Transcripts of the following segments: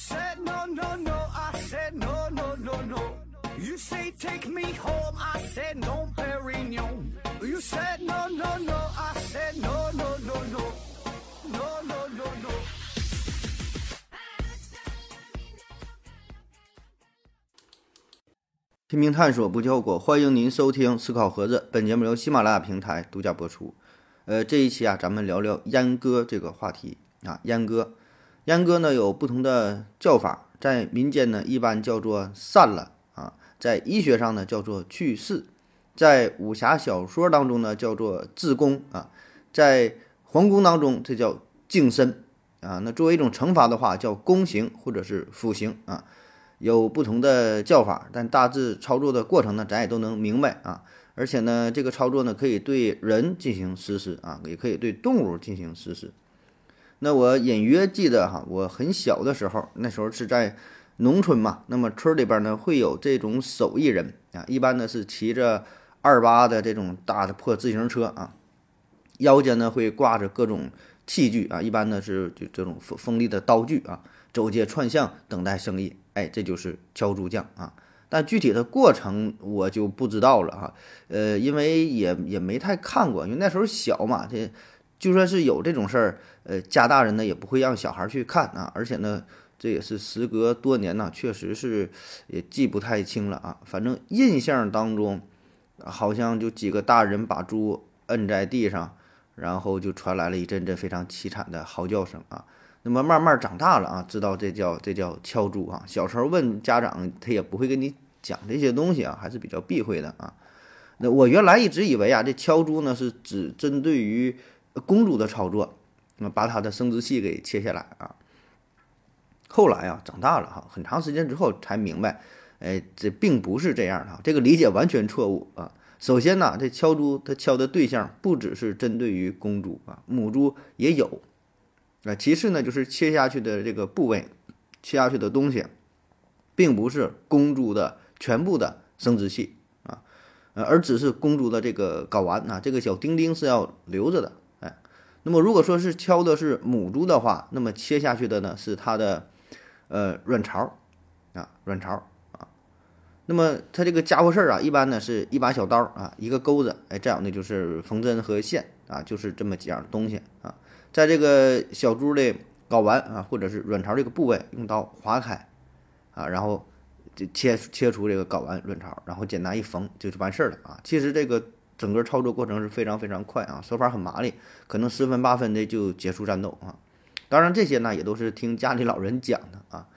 said no no no, I said no no no no. You say take me home, I said no, Perignon. You said no no no, I said no no no no, no no no no. 拼命探索，不计后果。欢迎您收听《思考盒子》，本节目由喜马拉雅平台独家播出。呃，这一期啊，咱们聊聊阉割这个话题啊。阉割，阉割呢有不同的叫法，在民间呢一般叫做散了啊，在医学上呢叫做去世，在武侠小说当中呢叫做自宫啊，在皇宫当中这叫净身啊。那作为一种惩罚的话，叫宫刑或者是腐刑啊。有不同的叫法，但大致操作的过程呢，咱也都能明白啊。而且呢，这个操作呢，可以对人进行实施啊，也可以对动物进行实施。那我隐约记得哈，我很小的时候，那时候是在农村嘛，那么村里边呢会有这种手艺人啊，一般呢是骑着二八的这种大的破自行车啊，腰间呢会挂着各种器具啊，一般呢是就这种锋锋利的刀具啊，走街串巷等待生意。哎，这就是敲竹匠啊，但具体的过程我就不知道了哈。呃，因为也也没太看过，因为那时候小嘛，这就算是有这种事儿，呃，家大人呢也不会让小孩去看啊。而且呢，这也是时隔多年呢，确实是也记不太清了啊。反正印象当中，好像就几个大人把猪摁在地上，然后就传来了一阵阵非常凄惨的嚎叫声啊。那么慢慢长大了啊，知道这叫这叫敲猪啊。小时候问家长，他也不会跟你讲这些东西啊，还是比较避讳的啊。那我原来一直以为啊，这敲猪呢是只针对于公猪的操作，那把它的生殖器给切下来啊。后来啊，长大了哈，很长时间之后才明白，哎，这并不是这样的，这个理解完全错误啊。首先呢，这敲猪它敲的对象不只是针对于公猪啊，母猪也有。啊，其次呢，就是切下去的这个部位，切下去的东西，并不是公猪的全部的生殖器啊，而只是公猪的这个睾丸啊，这个小丁丁是要留着的，那么如果说是敲的是母猪的话，那么切下去的呢是它的呃卵巢啊，卵巢啊，那么它这个家伙事儿啊，一般呢是一把小刀啊，一个钩子，哎，再有呢就是缝针和线啊，就是这么几样东西啊。在这个小猪的睾丸啊，或者是卵巢这个部位，用刀划开，啊，然后就切切除这个睾丸、卵巢，然后简单一缝就就完事儿了啊。其实这个整个操作过程是非常非常快啊，手法很麻利，可能十分八分的就结束战斗啊。当然这些呢也都是听家里老人讲的啊。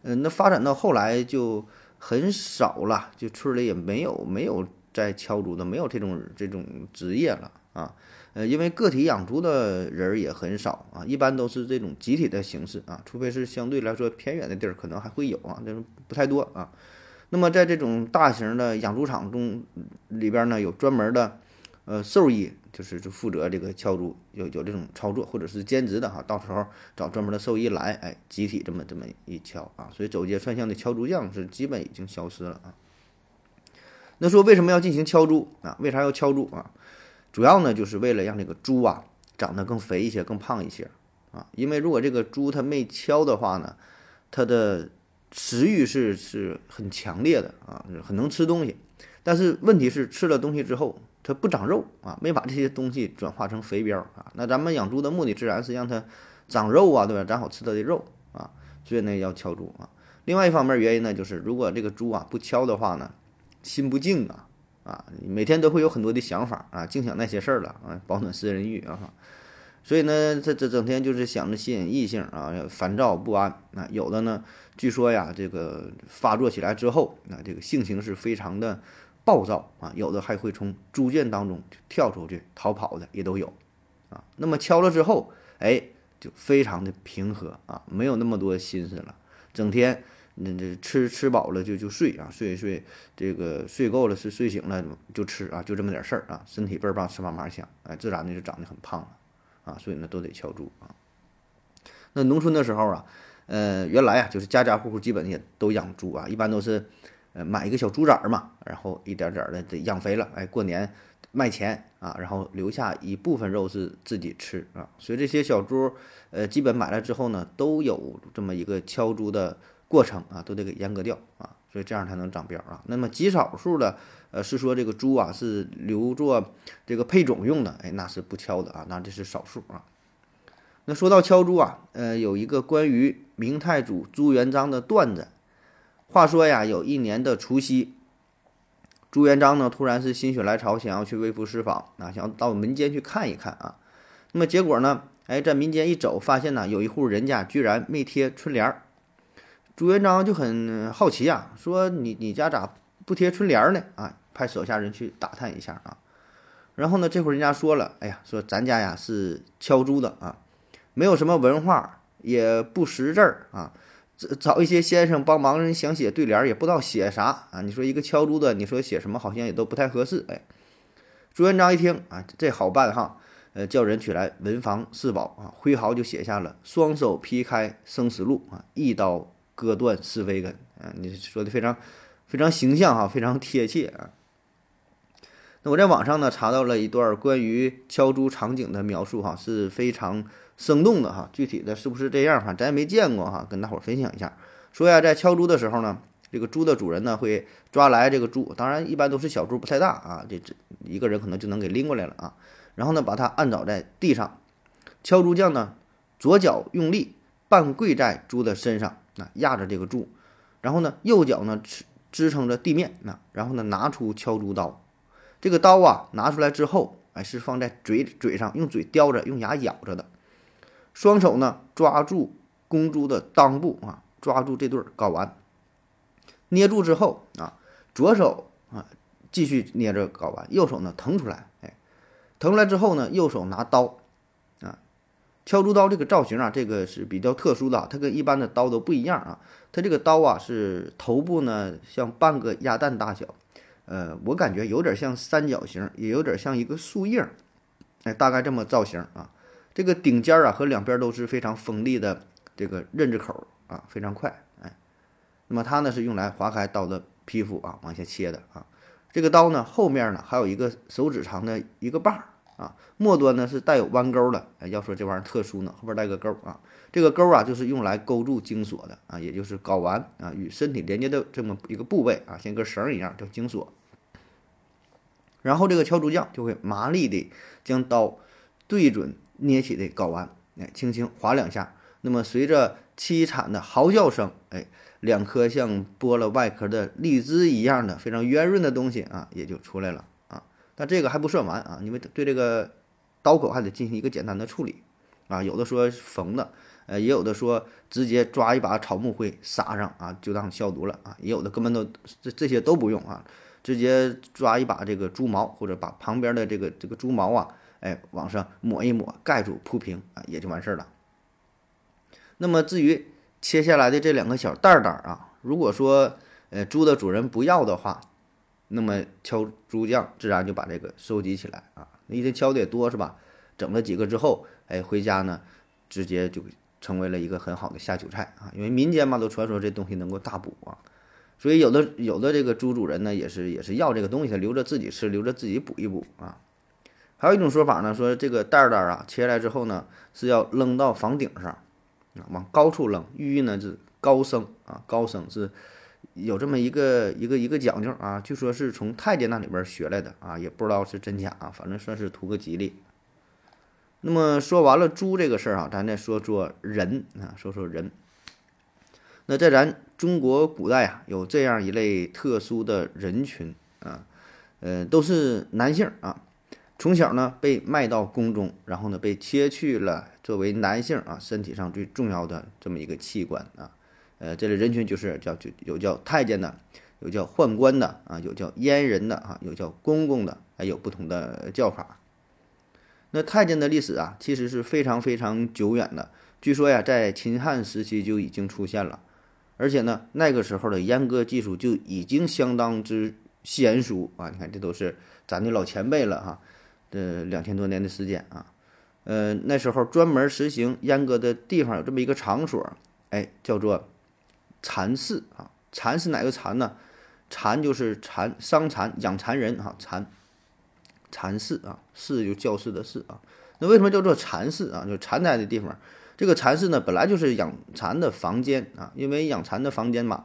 嗯，那发展到后来就很少了，就村里也没有没有在敲竹的，没有这种这种职业了啊。呃，因为个体养猪的人也很少啊，一般都是这种集体的形式啊，除非是相对来说偏远的地儿，可能还会有啊，但是不太多啊。那么在这种大型的养猪场中里边呢，有专门的呃兽医，就是就负责这个敲猪，有有这种操作，或者是兼职的哈，到时候找专门的兽医来，哎，集体这么这么一敲啊，所以走街串巷的敲猪匠是基本已经消失了啊。那说为什么要进行敲猪啊？为啥要敲猪啊？主要呢，就是为了让这个猪啊长得更肥一些、更胖一些啊。因为如果这个猪它没敲的话呢，它的食欲是是很强烈的啊，很能吃东西。但是问题是吃了东西之后，它不长肉啊，没把这些东西转化成肥膘啊。那咱们养猪的目的自然是让它长肉啊，对吧？长好吃它的肉啊，所以呢要敲猪啊。另外一方面原因呢，就是如果这个猪啊不敲的话呢，心不静啊。啊，每天都会有很多的想法啊，净想那些事儿了啊，保暖思人欲啊，所以呢，这这整天就是想着吸引异性啊，烦躁不安啊。有的呢，据说呀，这个发作起来之后，那这个性情是非常的暴躁啊，有的还会从猪圈当中跳出去逃跑的也都有啊。那么敲了之后，哎，就非常的平和啊，没有那么多心思了，整天。那这吃吃饱了就就睡啊，睡一睡这个睡够了是睡醒了就吃啊，就这么点事儿啊，身体倍儿棒，吃嘛嘛香，哎，自然的就长得很胖了啊，所以呢都得敲猪啊。那农村的时候啊，呃，原来啊就是家家户户基本也都养猪啊，一般都是呃买一个小猪崽儿嘛，然后一点点的得养肥了，哎，过年卖钱啊，然后留下一部分肉是自己吃啊。所以这些小猪，呃，基本买了之后呢，都有这么一个敲猪的过程啊，都得给阉割掉啊，所以这样才能长膘啊。那么极少数的，呃，是说这个猪啊是留作这个配种用的，哎，那是不敲的啊，那这是少数啊。那说到敲猪啊，呃，有一个关于明太祖朱元璋的段子。话说呀，有一年的除夕，朱元璋呢突然是心血来潮，想要去微服私访啊，想要到民间去看一看啊。那么结果呢，哎，在民间一走，发现呢有一户人家居然没贴春联儿。朱元璋就很好奇啊，说你你家咋不贴春联呢？啊，派手下人去打探一下啊。然后呢，这户人家说了，哎呀，说咱家呀是敲猪的啊，没有什么文化，也不识字儿啊。找一些先生帮忙，人想写对联也不知道写啥啊！你说一个敲猪的，你说写什么好像也都不太合适。哎，朱元璋一听啊，这好办哈，呃，叫人取来文房四宝啊，挥毫就写下了“双手劈开生死路啊，一刀割断是非根”啊！你说的非常非常形象哈，非常贴切啊。那我在网上呢查到了一段关于敲猪场景的描述哈，是非常。生动的哈，具体的是不是这样哈？咱也没见过哈，跟大伙儿分享一下。说呀，在敲猪的时候呢，这个猪的主人呢会抓来这个猪，当然一般都是小猪，不太大啊，这这一个人可能就能给拎过来了啊。然后呢，把它按倒在地上，敲猪匠呢左脚用力半跪在猪的身上，啊压着这个猪，然后呢右脚呢支支撑着地面，那然后呢拿出敲猪刀，这个刀啊拿出来之后，哎是放在嘴嘴上，用嘴叼着，用牙咬着的。双手呢抓住公猪的裆部啊，抓住这对睾丸，捏住之后啊，左手啊继续捏着睾丸，右手呢腾出来，哎，腾出来之后呢，右手拿刀，敲竹刀这个造型啊，这个是比较特殊的啊，它跟一般的刀都不一样啊，它这个刀啊是头部呢像半个鸭蛋大小，呃，我感觉有点像三角形，也有点像一个树叶，哎，大概这么造型啊。这个顶尖儿啊和两边都是非常锋利的这个刃子口啊，非常快，哎，那么它呢是用来划开刀的皮肤啊，往下切的啊。这个刀呢后面呢还有一个手指长的一个把儿啊，末端呢是带有弯钩的。哎，要说这玩意儿特殊呢，后边带个钩啊，这个钩啊就是用来勾住精索的啊，也就是睾丸啊与身体连接的这么一个部位啊，像一根绳一样叫精索。然后这个敲竹匠就会麻利的将刀对准。捏起的睾丸，哎，轻轻划两下，那么随着凄惨的嚎叫声，哎，两颗像剥了外壳的荔枝一样的非常圆润的东西啊，也就出来了。但这个还不算完啊，因为对这个刀口还得进行一个简单的处理啊。有的说缝的，呃，也有的说直接抓一把草木灰撒上啊，就当消毒了啊。也有的根本都这这些都不用啊，直接抓一把这个猪毛，或者把旁边的这个这个猪毛啊。哎，往上抹一抹，盖住铺平啊，也就完事儿了。那么至于切下来的这两个小蛋蛋啊，如果说呃猪的主人不要的话，那么敲猪匠自然就把这个收集起来啊。那一天敲的也多是吧？整了几个之后，哎，回家呢，直接就成为了一个很好的下酒菜啊。因为民间嘛都传说这东西能够大补啊，所以有的有的这个猪主人呢也是也是要这个东西，留着自己吃，留着自己补一补啊。还有一种说法呢，说这个蛋儿蛋啊，切下来之后呢，是要扔到房顶上，啊，往高处扔，寓意呢是高升啊，高升是有这么一个一个一个讲究啊，据说是从太监那里边学来的啊，也不知道是真假啊，反正算是图个吉利。那么说完了猪这个事儿啊，咱再说说人啊，说说人。那在咱中国古代啊，有这样一类特殊的人群啊，呃，都是男性啊。从小呢被卖到宫中，然后呢被切去了作为男性啊身体上最重要的这么一个器官啊，呃，这类人群就是叫就有叫太监的，有叫宦官的啊，有叫阉人的啊，有叫公公的，还有不同的叫法。那太监的历史啊，其实是非常非常久远的，据说呀，在秦汉时期就已经出现了，而且呢，那个时候的阉割技术就已经相当之娴熟啊，你看这都是咱的老前辈了哈。呃，两千多年的时间啊，呃，那时候专门实行阉割的地方有这么一个场所，哎，叫做蚕室啊。蚕是哪个蚕呢？蚕就是蚕，伤蚕、养蚕人哈。蚕，蚕室啊，室就教室的室啊。那为什么叫做蚕室啊？就蚕在的地方。这个蚕室呢，本来就是养蚕的房间啊，因为养蚕的房间嘛，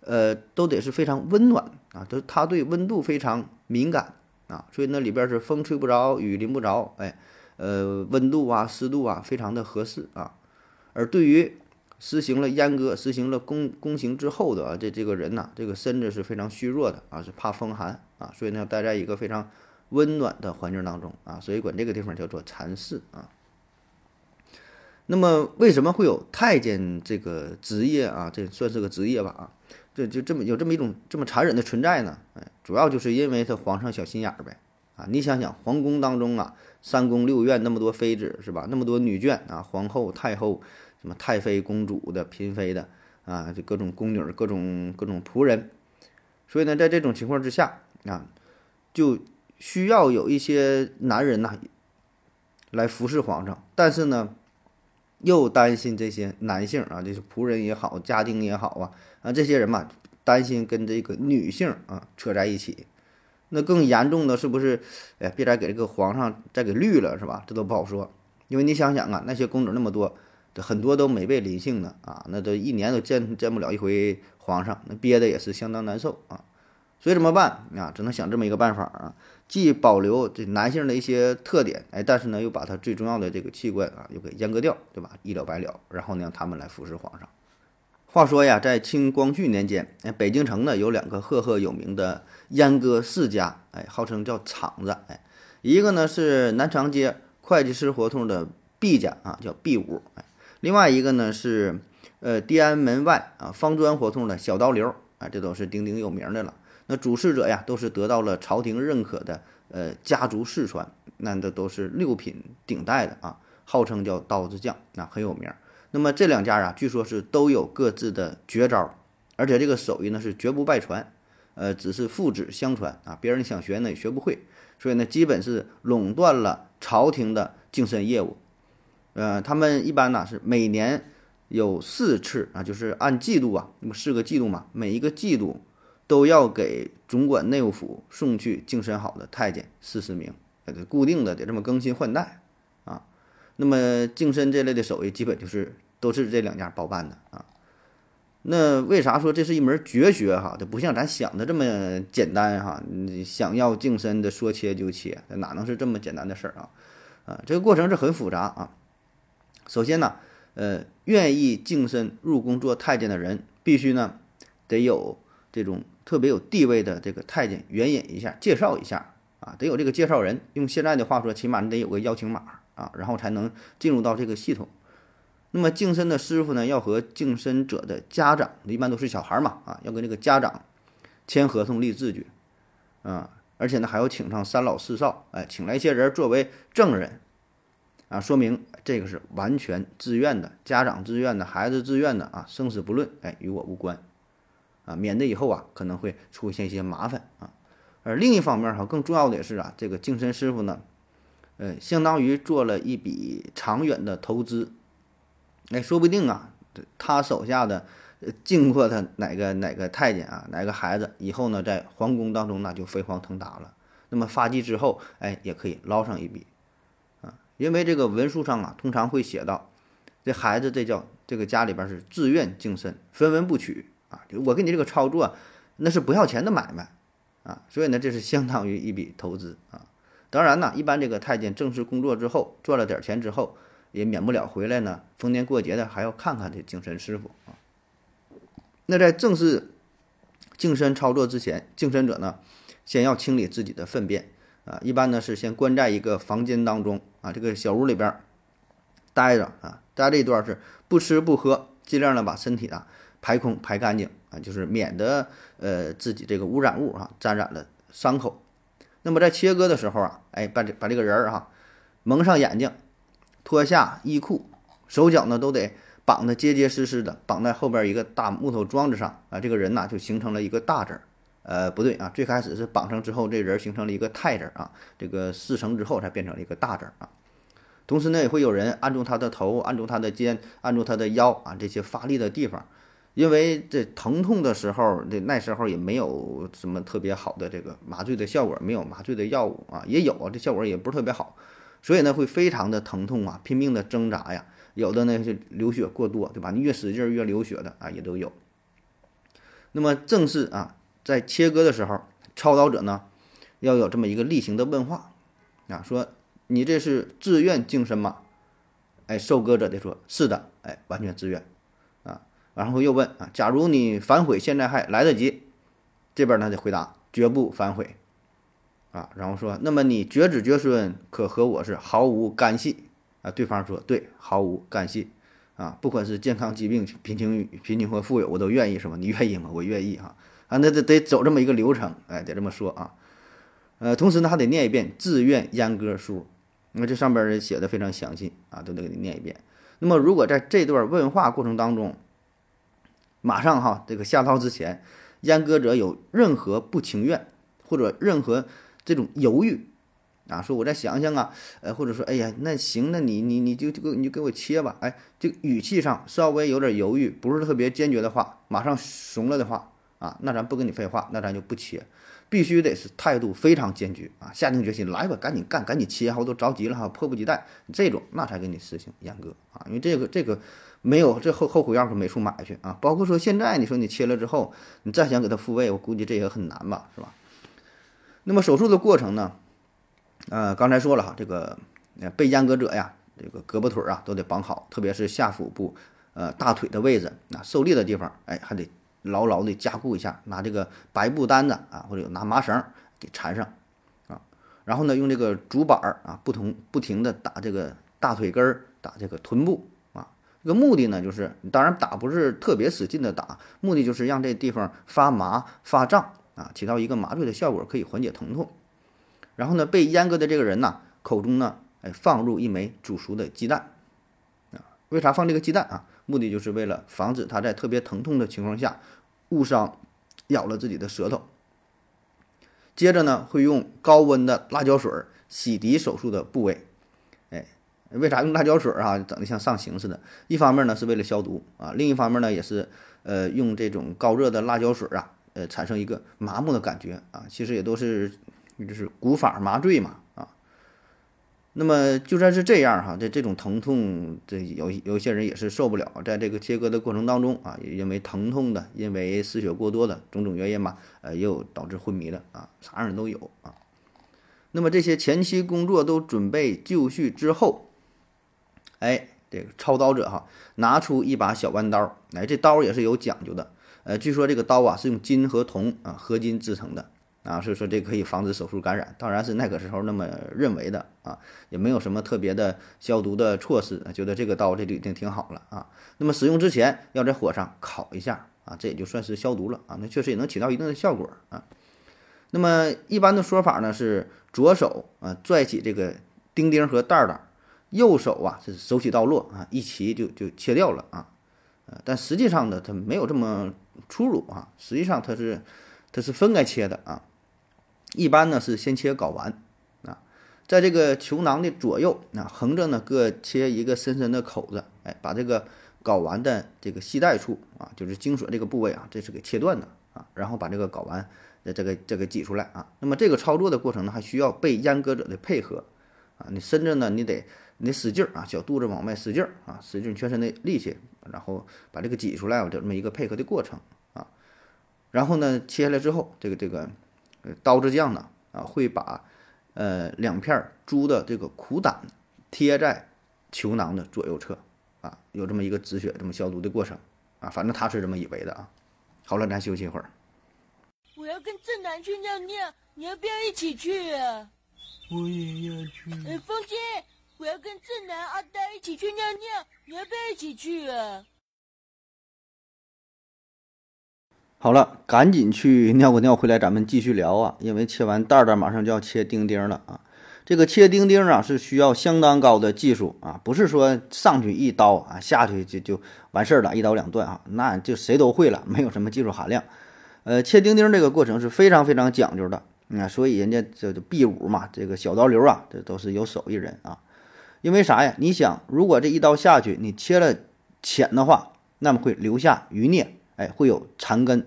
呃，都得是非常温暖啊，都它对温度非常敏感啊，所以那里边是风吹不着，雨淋不着，哎，呃，温度啊、湿度啊，非常的合适啊。而对于实行了阉割、实行了宫宫刑之后的啊，这这个人呐，这个身子是非常虚弱的啊，是怕风寒啊，所以呢，待在一个非常温暖的环境当中啊，所以管这个地方叫做禅寺啊。那么为什么会有太监这个职业啊？这算是个职业吧啊？这就这么有这么一种这么残忍的存在呢？哎，主要就是因为他皇上小心眼儿呗啊！你想想，皇宫当中啊，三宫六院那么多妃子是吧？那么多女眷啊，皇后、太后、什么太妃、公主的、嫔妃的啊，就各种宫女、各种各种仆人。所以呢，在这种情况之下啊，就需要有一些男人呐来服侍皇上，但是呢。又担心这些男性啊，就是仆人也好，家丁也好啊，啊，这些人嘛，担心跟这个女性啊扯在一起，那更严重的是不是？哎，别再给这个皇上再给绿了，是吧？这都不好说，因为你想想啊，那些公主那么多，很多都没被临幸的啊，那都一年都见见不了一回皇上，那憋的也是相当难受啊。所以怎么办啊？只能想这么一个办法啊，既保留这男性的一些特点，哎，但是呢，又把他最重要的这个器官啊，又给阉割掉，对吧？一了百了，然后呢，让他们来服侍皇上。话说呀，在清光绪年间，哎，北京城呢有两个赫赫有名的阉割世家，哎，号称叫厂子，哎，一个呢是南长街会计师胡同的毕家啊，叫毕五，哎，另外一个呢是呃地安门外啊方砖胡同的小刀刘，啊，这都是鼎鼎有名的了。那主事者呀，都是得到了朝廷认可的，呃，家族世传，那这都是六品顶戴的啊，号称叫刀子匠，那很有名。那么这两家啊，据说是都有各自的绝招，而且这个手艺呢是绝不外传，呃，只是父子相传啊，别人想学呢也学不会，所以呢，基本是垄断了朝廷的净身业务。呃，他们一般呢是每年有四次啊，就是按季度啊，那么四个季度嘛，每一个季度。都要给总管内务府送去净身好的太监四十名，呃，固定的得这么更新换代啊。那么净身这类的手艺，基本就是都是这两家包办的啊。那为啥说这是一门绝学哈？它不像咱想的这么简单哈。你想要净身的说切就切，哪能是这么简单的事儿啊？啊，这个过程是很复杂啊。首先呢，呃，愿意净身入宫做太监的人，必须呢得有这种。特别有地位的这个太监援引一下，介绍一下啊，得有这个介绍人。用现在的话说，起码你得有个邀请码啊，然后才能进入到这个系统。那么净身的师傅呢，要和净身者的家长，一般都是小孩嘛啊，要跟这个家长签合同、立字据啊，而且呢还要请上三老四少，哎，请来一些人作为证人啊，说明这个是完全自愿的，家长自愿的，孩子自愿的啊，生死不论，哎，与我无关。啊，免得以后啊可能会出现一些麻烦啊。而另一方面哈，更重要的也是啊，这个净身师傅呢，呃，相当于做了一笔长远的投资。哎，说不定啊，他手下的经过他哪个哪个太监啊，哪个孩子，以后呢在皇宫当中那就飞黄腾达了。那么发迹之后，哎，也可以捞上一笔。因为这个文书上啊，通常会写到，这孩子这叫这个家里边是自愿净身，分文不取。啊，我给你这个操作，那是不要钱的买卖，啊，所以呢，这是相当于一笔投资啊。当然呢，一般这个太监正式工作之后，赚了点钱之后，也免不了回来呢，逢年过节的还要看看这净身师傅啊。那在正式净身操作之前，净身者呢，先要清理自己的粪便啊，一般呢是先关在一个房间当中啊，这个小屋里边待着啊，待这一段是不吃不喝，尽量呢把身体啊。排空排干净啊，就是免得呃自己这个污染物啊沾染了伤口。那么在切割的时候啊，哎把这把这个人儿哈蒙上眼睛，脱下衣裤，手脚呢都得绑得结结实实的，绑在后边一个大木头桩子上啊，这个人呐就形成了一个大字儿。呃不对啊，最开始是绑上之后，这人形成了一个太字啊，这个四成之后才变成了一个大字啊。同时呢，也会有人按住他的头，按住他的肩，按住他的腰啊这些发力的地方。因为这疼痛的时候，这那时候也没有什么特别好的这个麻醉的效果，没有麻醉的药物啊，也有啊，这效果也不是特别好，所以呢会非常的疼痛啊，拼命的挣扎呀，有的呢是流血过多，对吧？你越使劲越流血的啊，也都有。那么正是啊，在切割的时候，操刀者呢要有这么一个例行的问话啊，说你这是自愿净身吗？哎，受割者的说是的，哎，完全自愿。啊然后又问啊，假如你反悔，现在还来得及。这边呢得回答绝不反悔，啊，然后说，那么你绝子绝孙可和我是毫无干系啊？对方说对，毫无干系啊，不管是健康疾病、贫穷贫穷或富有，我都愿意，是吧？你愿意吗？我愿意哈啊，啊那得得走这么一个流程，哎，得这么说啊。呃，同时呢还得念一遍自愿阉割书，那这上边写的非常详细啊，都得给你念一遍。那么如果在这段问话过程当中，马上哈，这个下刀之前，阉割者有任何不情愿或者任何这种犹豫啊，说我再想想啊，呃，或者说，哎呀，那行，那你你你就这个你就给我切吧，哎，这语气上稍微有点犹豫，不是特别坚决的话，马上怂了的话啊，那咱不跟你废话，那咱就不切，必须得是态度非常坚决啊，下定决心来吧，赶紧干，赶紧切哈，我都着急了哈，迫不及待，这种那才给你实行阉割啊，因为这个这个。没有这后后悔药可没处买去啊！包括说现在你说你切了之后，你再想给它复位，我估计这也很难吧，是吧？那么手术的过程呢？呃，刚才说了哈，这个被阉割者呀，这个胳膊腿啊都得绑好，特别是下腹部，呃，大腿的位置啊，受力的地方，哎，还得牢牢的加固一下，拿这个白布单子啊，或者拿麻绳给缠上啊，然后呢，用这个竹板儿啊，不同不停的打这个大腿根儿，打这个臀部啊。这个目的呢，就是当然打不是特别使劲的打，目的就是让这地方发麻发胀啊，起到一个麻醉的效果，可以缓解疼痛。然后呢，被阉割的这个人呢，口中呢，哎，放入一枚煮熟的鸡蛋啊。为啥放这个鸡蛋啊？目的就是为了防止他在特别疼痛的情况下误伤咬了自己的舌头。接着呢，会用高温的辣椒水洗涤手术的部位。哎为啥用辣椒水啊？整的像上刑似的。一方面呢是为了消毒啊，另一方面呢也是呃用这种高热的辣椒水啊，呃产生一个麻木的感觉啊。其实也都是就是古法麻醉嘛啊。那么就算是这样哈，这这种疼痛，这有有些人也是受不了，在这个切割的过程当中啊，也因为疼痛的，因为失血过多的种种原因嘛，呃也有导致昏迷的啊，啥人都有啊。那么这些前期工作都准备就绪之后。哎，这个操刀者哈，拿出一把小弯刀，哎，这刀也是有讲究的，呃，据说这个刀啊是用金和铜啊合金制成的啊，所以说这可以防止手术感染，当然是那个时候那么认为的啊，也没有什么特别的消毒的措施，觉得这个刀这就已经挺好了啊。那么使用之前要在火上烤一下啊，这也就算是消毒了啊，那确实也能起到一定的效果啊。那么一般的说法呢是左手啊拽起这个钉钉和袋袋。右手啊是手起刀落啊，一齐就就切掉了啊，但实际上呢，它没有这么粗鲁啊，实际上它是它是分开切的啊，一般呢是先切睾丸啊，在这个球囊的左右啊，横着呢各切一个深深的口子，哎，把这个睾丸的这个系带处啊，就是精索这个部位啊，这是给切断的啊，然后把这个睾丸的这个这个挤出来啊，那么这个操作的过程呢，还需要被阉割者的配合啊，你伸着呢你得。你得使劲儿啊，小肚子往外使劲儿啊，使劲全身的力气，然后把这个挤出来，就这么一个配合的过程啊。然后呢，切下来之后，这个这个刀子匠呢啊，会把呃两片猪的这个苦胆贴在球囊的左右侧啊，有这么一个止血、这么消毒的过程啊。反正他是这么以为的啊。好了，咱休息一会儿。我要跟正南去尿尿，你要不要一起去啊？我也要去。哎，风姐。我要跟正南、阿呆一起去尿尿，你要不要一起去啊？好了，赶紧去 尿个尿，回来咱们继续聊啊！因为切完袋袋，马上就要切丁丁了啊！这个切丁丁啊，是需要相当高的技术啊，不是说上去一刀啊，下去就就完事儿了，一刀两断啊，那就谁都会了，没有什么技术含量。呃，切丁丁这个过程是非常非常讲究的啊，所以人家这就 B 五嘛，这个小刀流啊，这都是有手艺人啊。因为啥呀？你想，如果这一刀下去，你切了浅的话，那么会留下余孽哎，会有残根，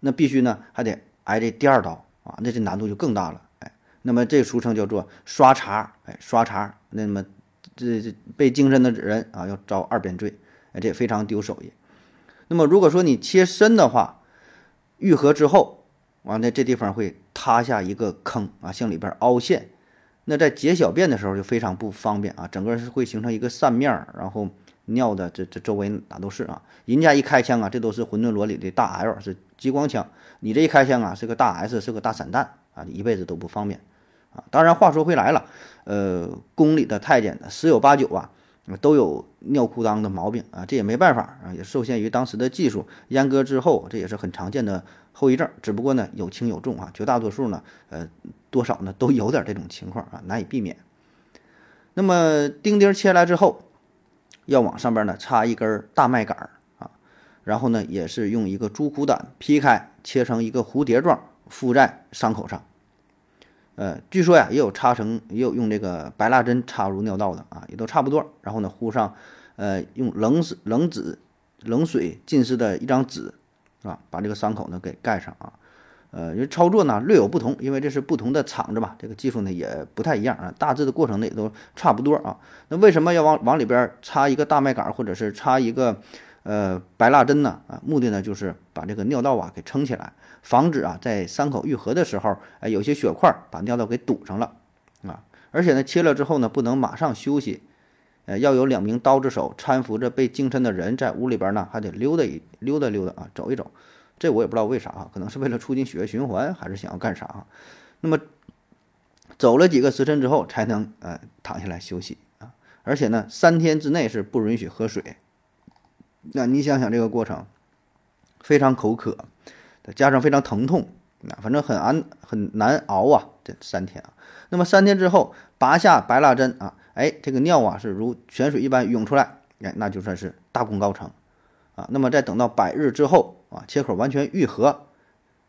那必须呢还得挨这第二刀啊，那这难度就更大了，哎，那么这俗称叫做刷茬，哎，刷茬，那么这这被精神的人啊要遭二遍罪，哎，这也非常丢手艺。那么如果说你切深的话，愈合之后，完了这地方会塌下一个坑啊，向里边凹陷。那在解小便的时候就非常不方便啊，整个是会形成一个扇面儿，然后尿的这这周围哪都是啊。人家一开枪啊，这都是混沌罗里的大 L 是激光枪，你这一开枪啊是个大 S 是个大散弹啊，一辈子都不方便啊。当然话说回来了，呃，宫里的太监十有八九啊都有尿裤裆的毛病啊，这也没办法啊，也受限于当时的技术，阉割之后这也是很常见的后遗症，只不过呢有轻有重啊，绝大多数呢呃。多少呢？都有点这种情况啊，难以避免。那么钉钉切来之后，要往上边呢插一根大麦秆啊，然后呢也是用一个猪骨胆劈开，切成一个蝴蝶状，敷在伤口上。呃，据说呀，也有插成，也有用这个白蜡针插入尿道的啊，也都差不多。然后呢，糊上呃用冷水、冷纸、冷水浸湿的一张纸啊，把这个伤口呢给盖上啊。呃，因为操作呢略有不同，因为这是不同的厂子嘛，这个技术呢也不太一样啊，大致的过程呢也都差不多啊。那为什么要往往里边插一个大麦秆或者是插一个呃白蜡针呢？啊，目的呢就是把这个尿道啊给撑起来，防止啊在伤口愈合的时候，哎有些血块把尿道给堵上了啊。而且呢切了之后呢不能马上休息，呃要有两名刀子手搀扶着被精神的人在屋里边呢还得溜达一溜达溜达啊走一走。这我也不知道为啥啊，可能是为了促进血液循环，还是想要干啥啊？那么走了几个时辰之后，才能呃躺下来休息啊。而且呢，三天之内是不允许喝水。那你想想这个过程，非常口渴，再加上非常疼痛，那反正很难很难熬啊。这三天啊，那么三天之后拔下白蜡针啊，哎，这个尿啊是如泉水一般涌出来，哎，那就算是大功告成啊。那么再等到百日之后。啊，切口完全愈合，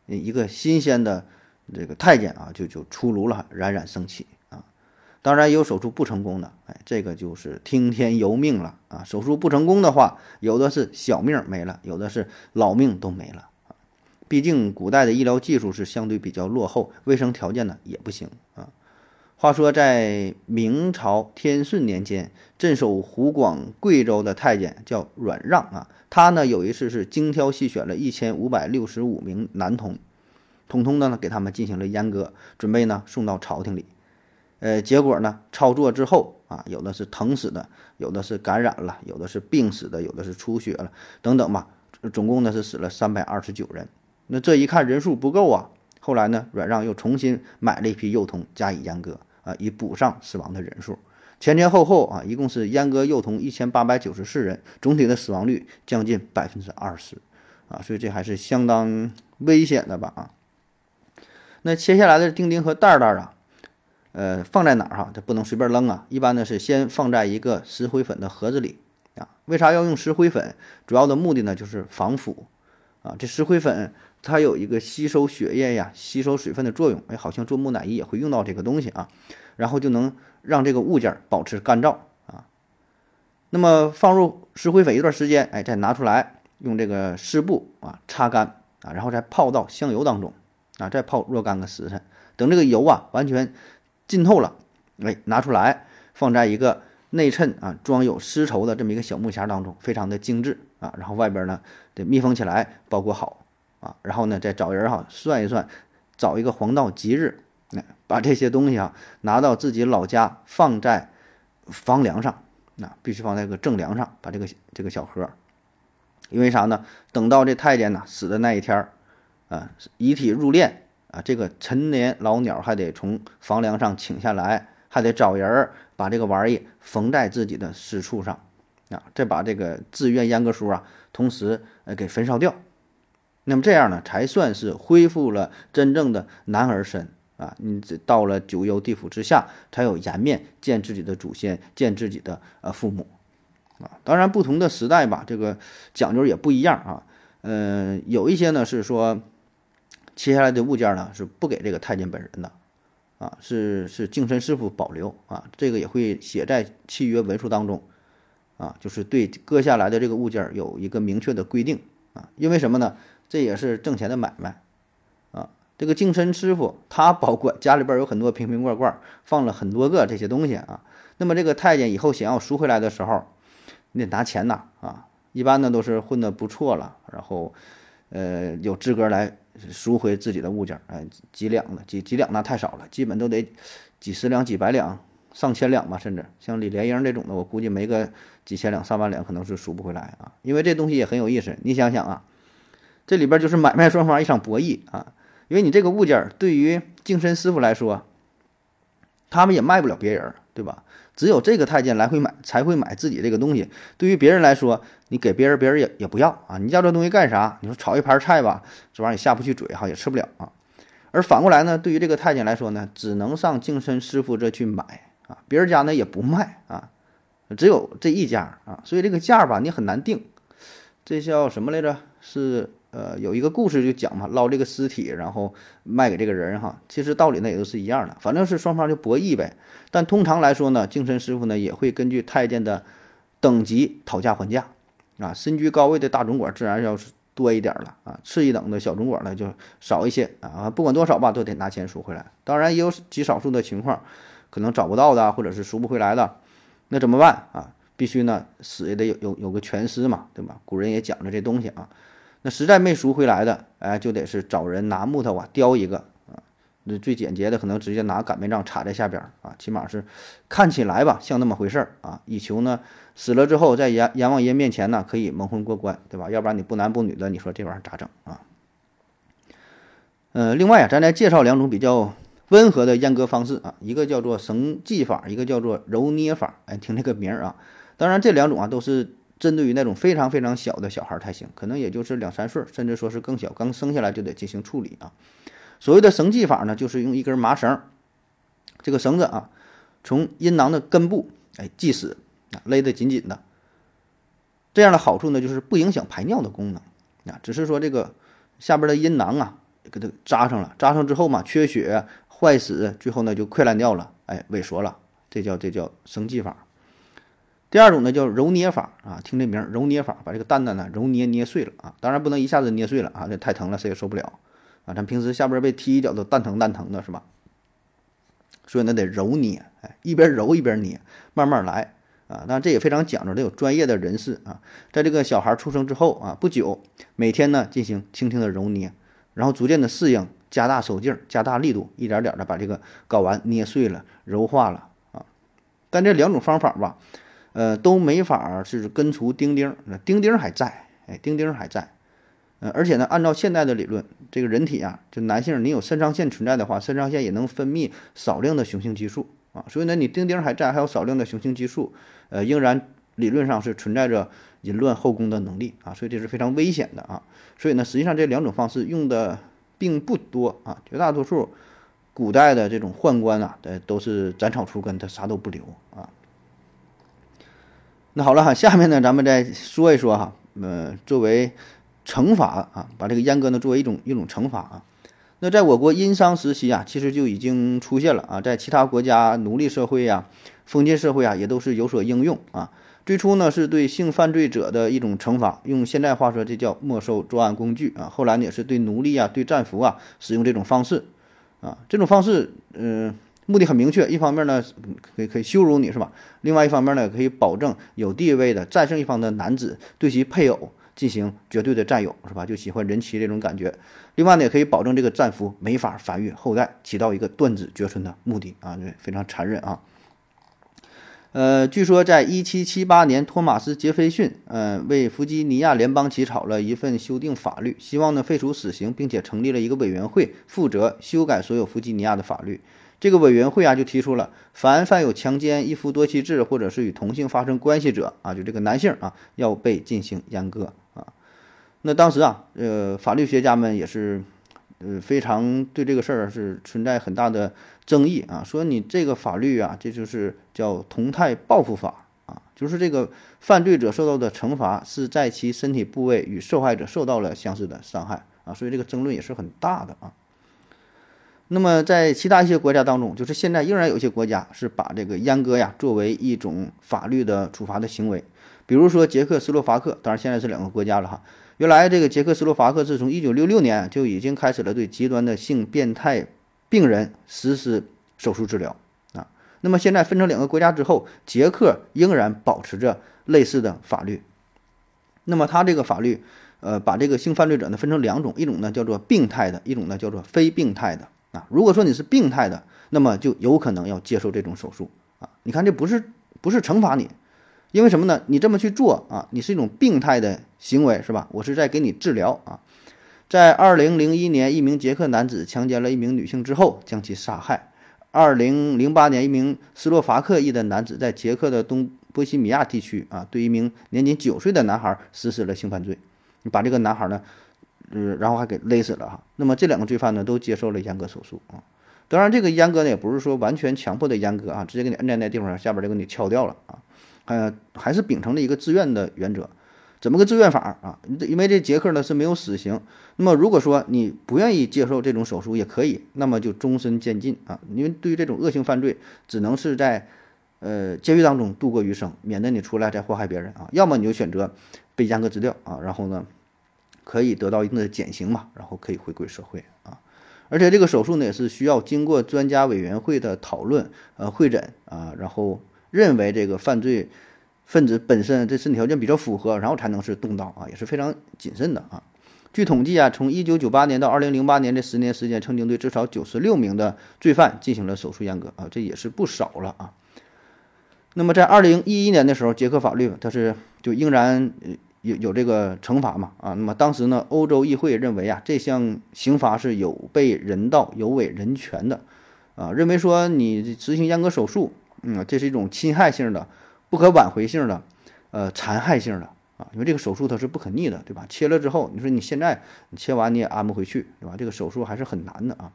一个新鲜的这个太监啊，就就出炉了，冉冉升起啊。当然也有手术不成功的，哎，这个就是听天由命了啊。手术不成功的话，有的是小命没了，有的是老命都没了啊。毕竟古代的医疗技术是相对比较落后，卫生条件呢也不行啊。话说在明朝天顺年间，镇守湖广、贵州的太监叫阮让啊。他呢有一次是精挑细选了一千五百六十五名男童，统统的呢给他们进行了阉割，准备呢送到朝廷里。呃，结果呢操作之后啊，有的是疼死的，有的是感染了，有的是病死的，有的是出血了，等等吧。总共呢是死了三百二十九人。那这一看人数不够啊，后来呢阮让又重新买了一批幼童加以阉割啊，以补上死亡的人数。前前后后啊，一共是阉割幼童一千八百九十四人，总体的死亡率将近百分之二十，啊，所以这还是相当危险的吧啊。那切下来的钉钉和袋袋啊，呃，放在哪儿哈？这不能随便扔啊。一般呢是先放在一个石灰粉的盒子里啊。为啥要用石灰粉？主要的目的呢就是防腐啊。这石灰粉它有一个吸收血液呀、吸收水分的作用。哎，好像做木乃伊也会用到这个东西啊，然后就能。让这个物件保持干燥啊，那么放入石灰粉一段时间，哎，再拿出来用这个湿布啊擦干啊，然后再泡到香油当中啊，再泡若干个时辰，等这个油啊完全浸透了，哎，拿出来放在一个内衬啊装有丝绸的这么一个小木匣当中，非常的精致啊，然后外边呢得密封起来，包裹好啊，然后呢再找人哈算一算，找一个黄道吉日。把这些东西啊拿到自己老家，放在房梁上，那必须放在个正梁上。把这个这个小盒，因为啥呢？等到这太监呢死的那一天，啊，遗体入殓啊，这个陈年老鸟还得从房梁上请下来，还得找人把这个玩意缝在自己的私处上，啊，再把这个自愿阉割书啊，同时呃给焚烧掉。那么这样呢，才算是恢复了真正的男儿身。啊，你这到了九幽地府之下，才有颜面见自己的祖先，见自己的呃父母，啊，当然不同的时代吧，这个讲究也不一样啊。嗯，有一些呢是说，切下来的物件呢是不给这个太监本人的，啊，是是净身师傅保留啊，这个也会写在契约文书当中，啊，就是对割下来的这个物件有一个明确的规定啊，因为什么呢？这也是挣钱的买卖。这个净身师傅他保管家里边有很多瓶瓶罐罐，放了很多个这些东西啊。那么这个太监以后想要赎回来的时候，你得拿钱呐啊。一般呢都是混得不错了，然后呃有资格来赎回自己的物件，哎，几两的几几两那太少了，基本都得几十两、几百两。上千两吧，甚至像李莲英这种的，我估计没个几千两、上万两，可能是赎不回来啊。因为这东西也很有意思，你想想啊，这里边就是买卖双方一场博弈啊。因为你这个物件对于净身师傅来说，他们也卖不了别人，对吧？只有这个太监来回买才会买自己这个东西。对于别人来说，你给别人，别人也也不要啊。你要这东西干啥？你说炒一盘菜吧，这玩意儿也下不去嘴哈，也吃不了啊。而反过来呢，对于这个太监来说呢，只能上净身师傅这去买。啊，别人家呢也不卖啊，只有这一家啊，所以这个价吧你很难定。这叫什么来着？是呃有一个故事就讲嘛，捞这个尸体然后卖给这个人哈。其实道理呢也都是一样的，反正是双方就博弈呗。但通常来说呢，净身师傅呢也会根据太监的等级讨价还价啊。身居高位的大总管自然要是多一点了啊，次一等的小总管呢就少一些啊。不管多少吧，都得拿钱赎回来。当然也有极少数的情况。可能找不到的，或者是赎不回来的，那怎么办啊？必须呢，死也得有有有个全尸嘛，对吧？古人也讲着这东西啊。那实在没赎回来的，哎，就得是找人拿木头啊雕一个啊。那最简洁的，可能直接拿擀面杖插在下边啊，起码是看起来吧像那么回事儿啊，以求呢死了之后在阎阎王爷面前呢可以蒙混过关，对吧？要不然你不男不女的，你说这玩意儿咋整啊？呃，另外啊，咱再介绍两种比较。温和的阉割方式啊，一个叫做绳系法，一个叫做揉捏法。哎，听这个名儿啊，当然这两种啊都是针对于那种非常非常小的小孩才行，可能也就是两三岁，甚至说是更小，刚生下来就得进行处理啊。所谓的绳系法呢，就是用一根麻绳，这个绳子啊，从阴囊的根部哎系死啊，勒得紧紧的。这样的好处呢，就是不影响排尿的功能啊，只是说这个下边的阴囊啊给它扎上了，扎上之后嘛，缺血。坏死，最后呢就溃烂掉了，哎，萎缩了，这叫这叫绳系法。第二种呢叫揉捏法啊，听这名揉捏法，把这个蛋蛋呢揉捏捏碎了啊，当然不能一下子捏碎了啊，这太疼了，谁也受不了啊。咱平时下边被踢一脚都蛋疼蛋疼的是吧？所以呢得揉捏，哎，一边揉一边捏，慢慢来啊。当然这也非常讲究，得有专业的人士啊，在这个小孩出生之后啊不久，每天呢进行轻轻的揉捏，然后逐渐的适应。加大手劲儿，加大力度，一点点的把这个睾丸捏碎了、揉化了啊！但这两种方法吧，呃，都没法是根除丁丁，那丁丁还在，哎，丁丁还在，呃，而且呢，按照现代的理论，这个人体啊，就男性，你有肾上腺存在的话，肾上腺也能分泌少量的雄性激素啊，所以呢，你丁丁还在，还有少量的雄性激素，呃，仍然理论上是存在着淫乱后宫的能力啊，所以这是非常危险的啊！所以呢，实际上这两种方式用的。并不多啊，绝大多数古代的这种宦官啊，呃，都是斩草除根，他啥都不留啊。那好了哈，下面呢，咱们再说一说哈，呃，作为惩罚啊，把这个阉割呢作为一种一种惩罚啊。那在我国殷商时期啊，其实就已经出现了啊，在其他国家奴隶社会呀、封建社会啊，也都是有所应用啊。最初呢，是对性犯罪者的一种惩罚，用现在话说，这叫没收作案工具啊。后来呢，也是对奴隶啊、对战俘啊使用这种方式啊。这种方式，嗯，目的很明确，一方面呢，可以可以羞辱你是吧？另外一方面呢，可以保证有地位的战胜一方的男子对其配偶进行绝对的占有是吧？就喜欢人妻这种感觉。另外呢，也可以保证这个战俘没法繁育后代，起到一个断子绝孙的目的啊。对，非常残忍啊。呃，据说在一七七八年，托马斯·杰斐逊，呃，为弗吉尼亚联邦起草了一份修订法律，希望呢废除死刑，并且成立了一个委员会，负责修改所有弗吉尼亚的法律。这个委员会啊，就提出了，凡犯有强奸、一夫多妻制，或者是与同性发生关系者啊，就这个男性啊，要被进行阉割啊。那当时啊，呃，法律学家们也是。呃，非常对这个事儿是存在很大的争议啊，说你这个法律啊，这就是叫同态报复法啊，就是这个犯罪者受到的惩罚是在其身体部位与受害者受到了相似的伤害啊，所以这个争论也是很大的啊。那么在其他一些国家当中，就是现在仍然有些国家是把这个阉割呀作为一种法律的处罚的行为，比如说捷克斯洛伐克，当然现在是两个国家了哈。原来这个捷克斯洛伐克是从一九六六年就已经开始了对极端的性变态病人实施手术治疗啊。那么现在分成两个国家之后，捷克仍然保持着类似的法律。那么它这个法律，呃，把这个性犯罪者呢分成两种，一种呢叫做病态的，一种呢叫做非病态的啊。如果说你是病态的，那么就有可能要接受这种手术啊。你看这不是不是惩罚你。因为什么呢？你这么去做啊，你是一种病态的行为，是吧？我是在给你治疗啊。在二零零一年，一名捷克男子强奸了一名女性之后将其杀害。二零零八年，一名斯洛伐克裔的男子在捷克的东波西米亚地区啊，对一名年仅九岁的男孩实施了性犯罪，你把这个男孩呢，呃，然后还给勒死了哈。那么这两个罪犯呢，都接受了阉割手术啊。当然，这个阉割呢，也不是说完全强迫的阉割啊，直接给你摁在那地方，下边就给你敲掉了啊。呃，还是秉承了一个自愿的原则，怎么个自愿法啊？因为这杰克呢是没有死刑，那么如果说你不愿意接受这种手术也可以，那么就终身监禁啊。因为对于这种恶性犯罪，只能是在呃监狱当中度过余生，免得你出来再祸害别人啊。要么你就选择被阉割治掉啊，然后呢可以得到一定的减刑嘛，然后可以回归社会啊。而且这个手术呢也是需要经过专家委员会的讨论呃会诊啊，然后。认为这个犯罪分子本身这身体条件比较符合，然后才能是动刀啊，也是非常谨慎的啊。据统计啊，从一九九八年到二零零八年这十年时间，曾经对至少九十六名的罪犯进行了手术阉割啊，这也是不少了啊。那么在二零一一年的时候，捷克法律它是就仍然有有这个惩罚嘛啊。那么当时呢，欧洲议会认为啊，这项刑罚是有悖人道、有违人权的啊，认为说你执行阉割手术。嗯，这是一种侵害性的、不可挽回性的、呃残害性的啊，因为这个手术它是不可逆的，对吧？切了之后，你说你现在你切完你也安不回去，对吧？这个手术还是很难的啊，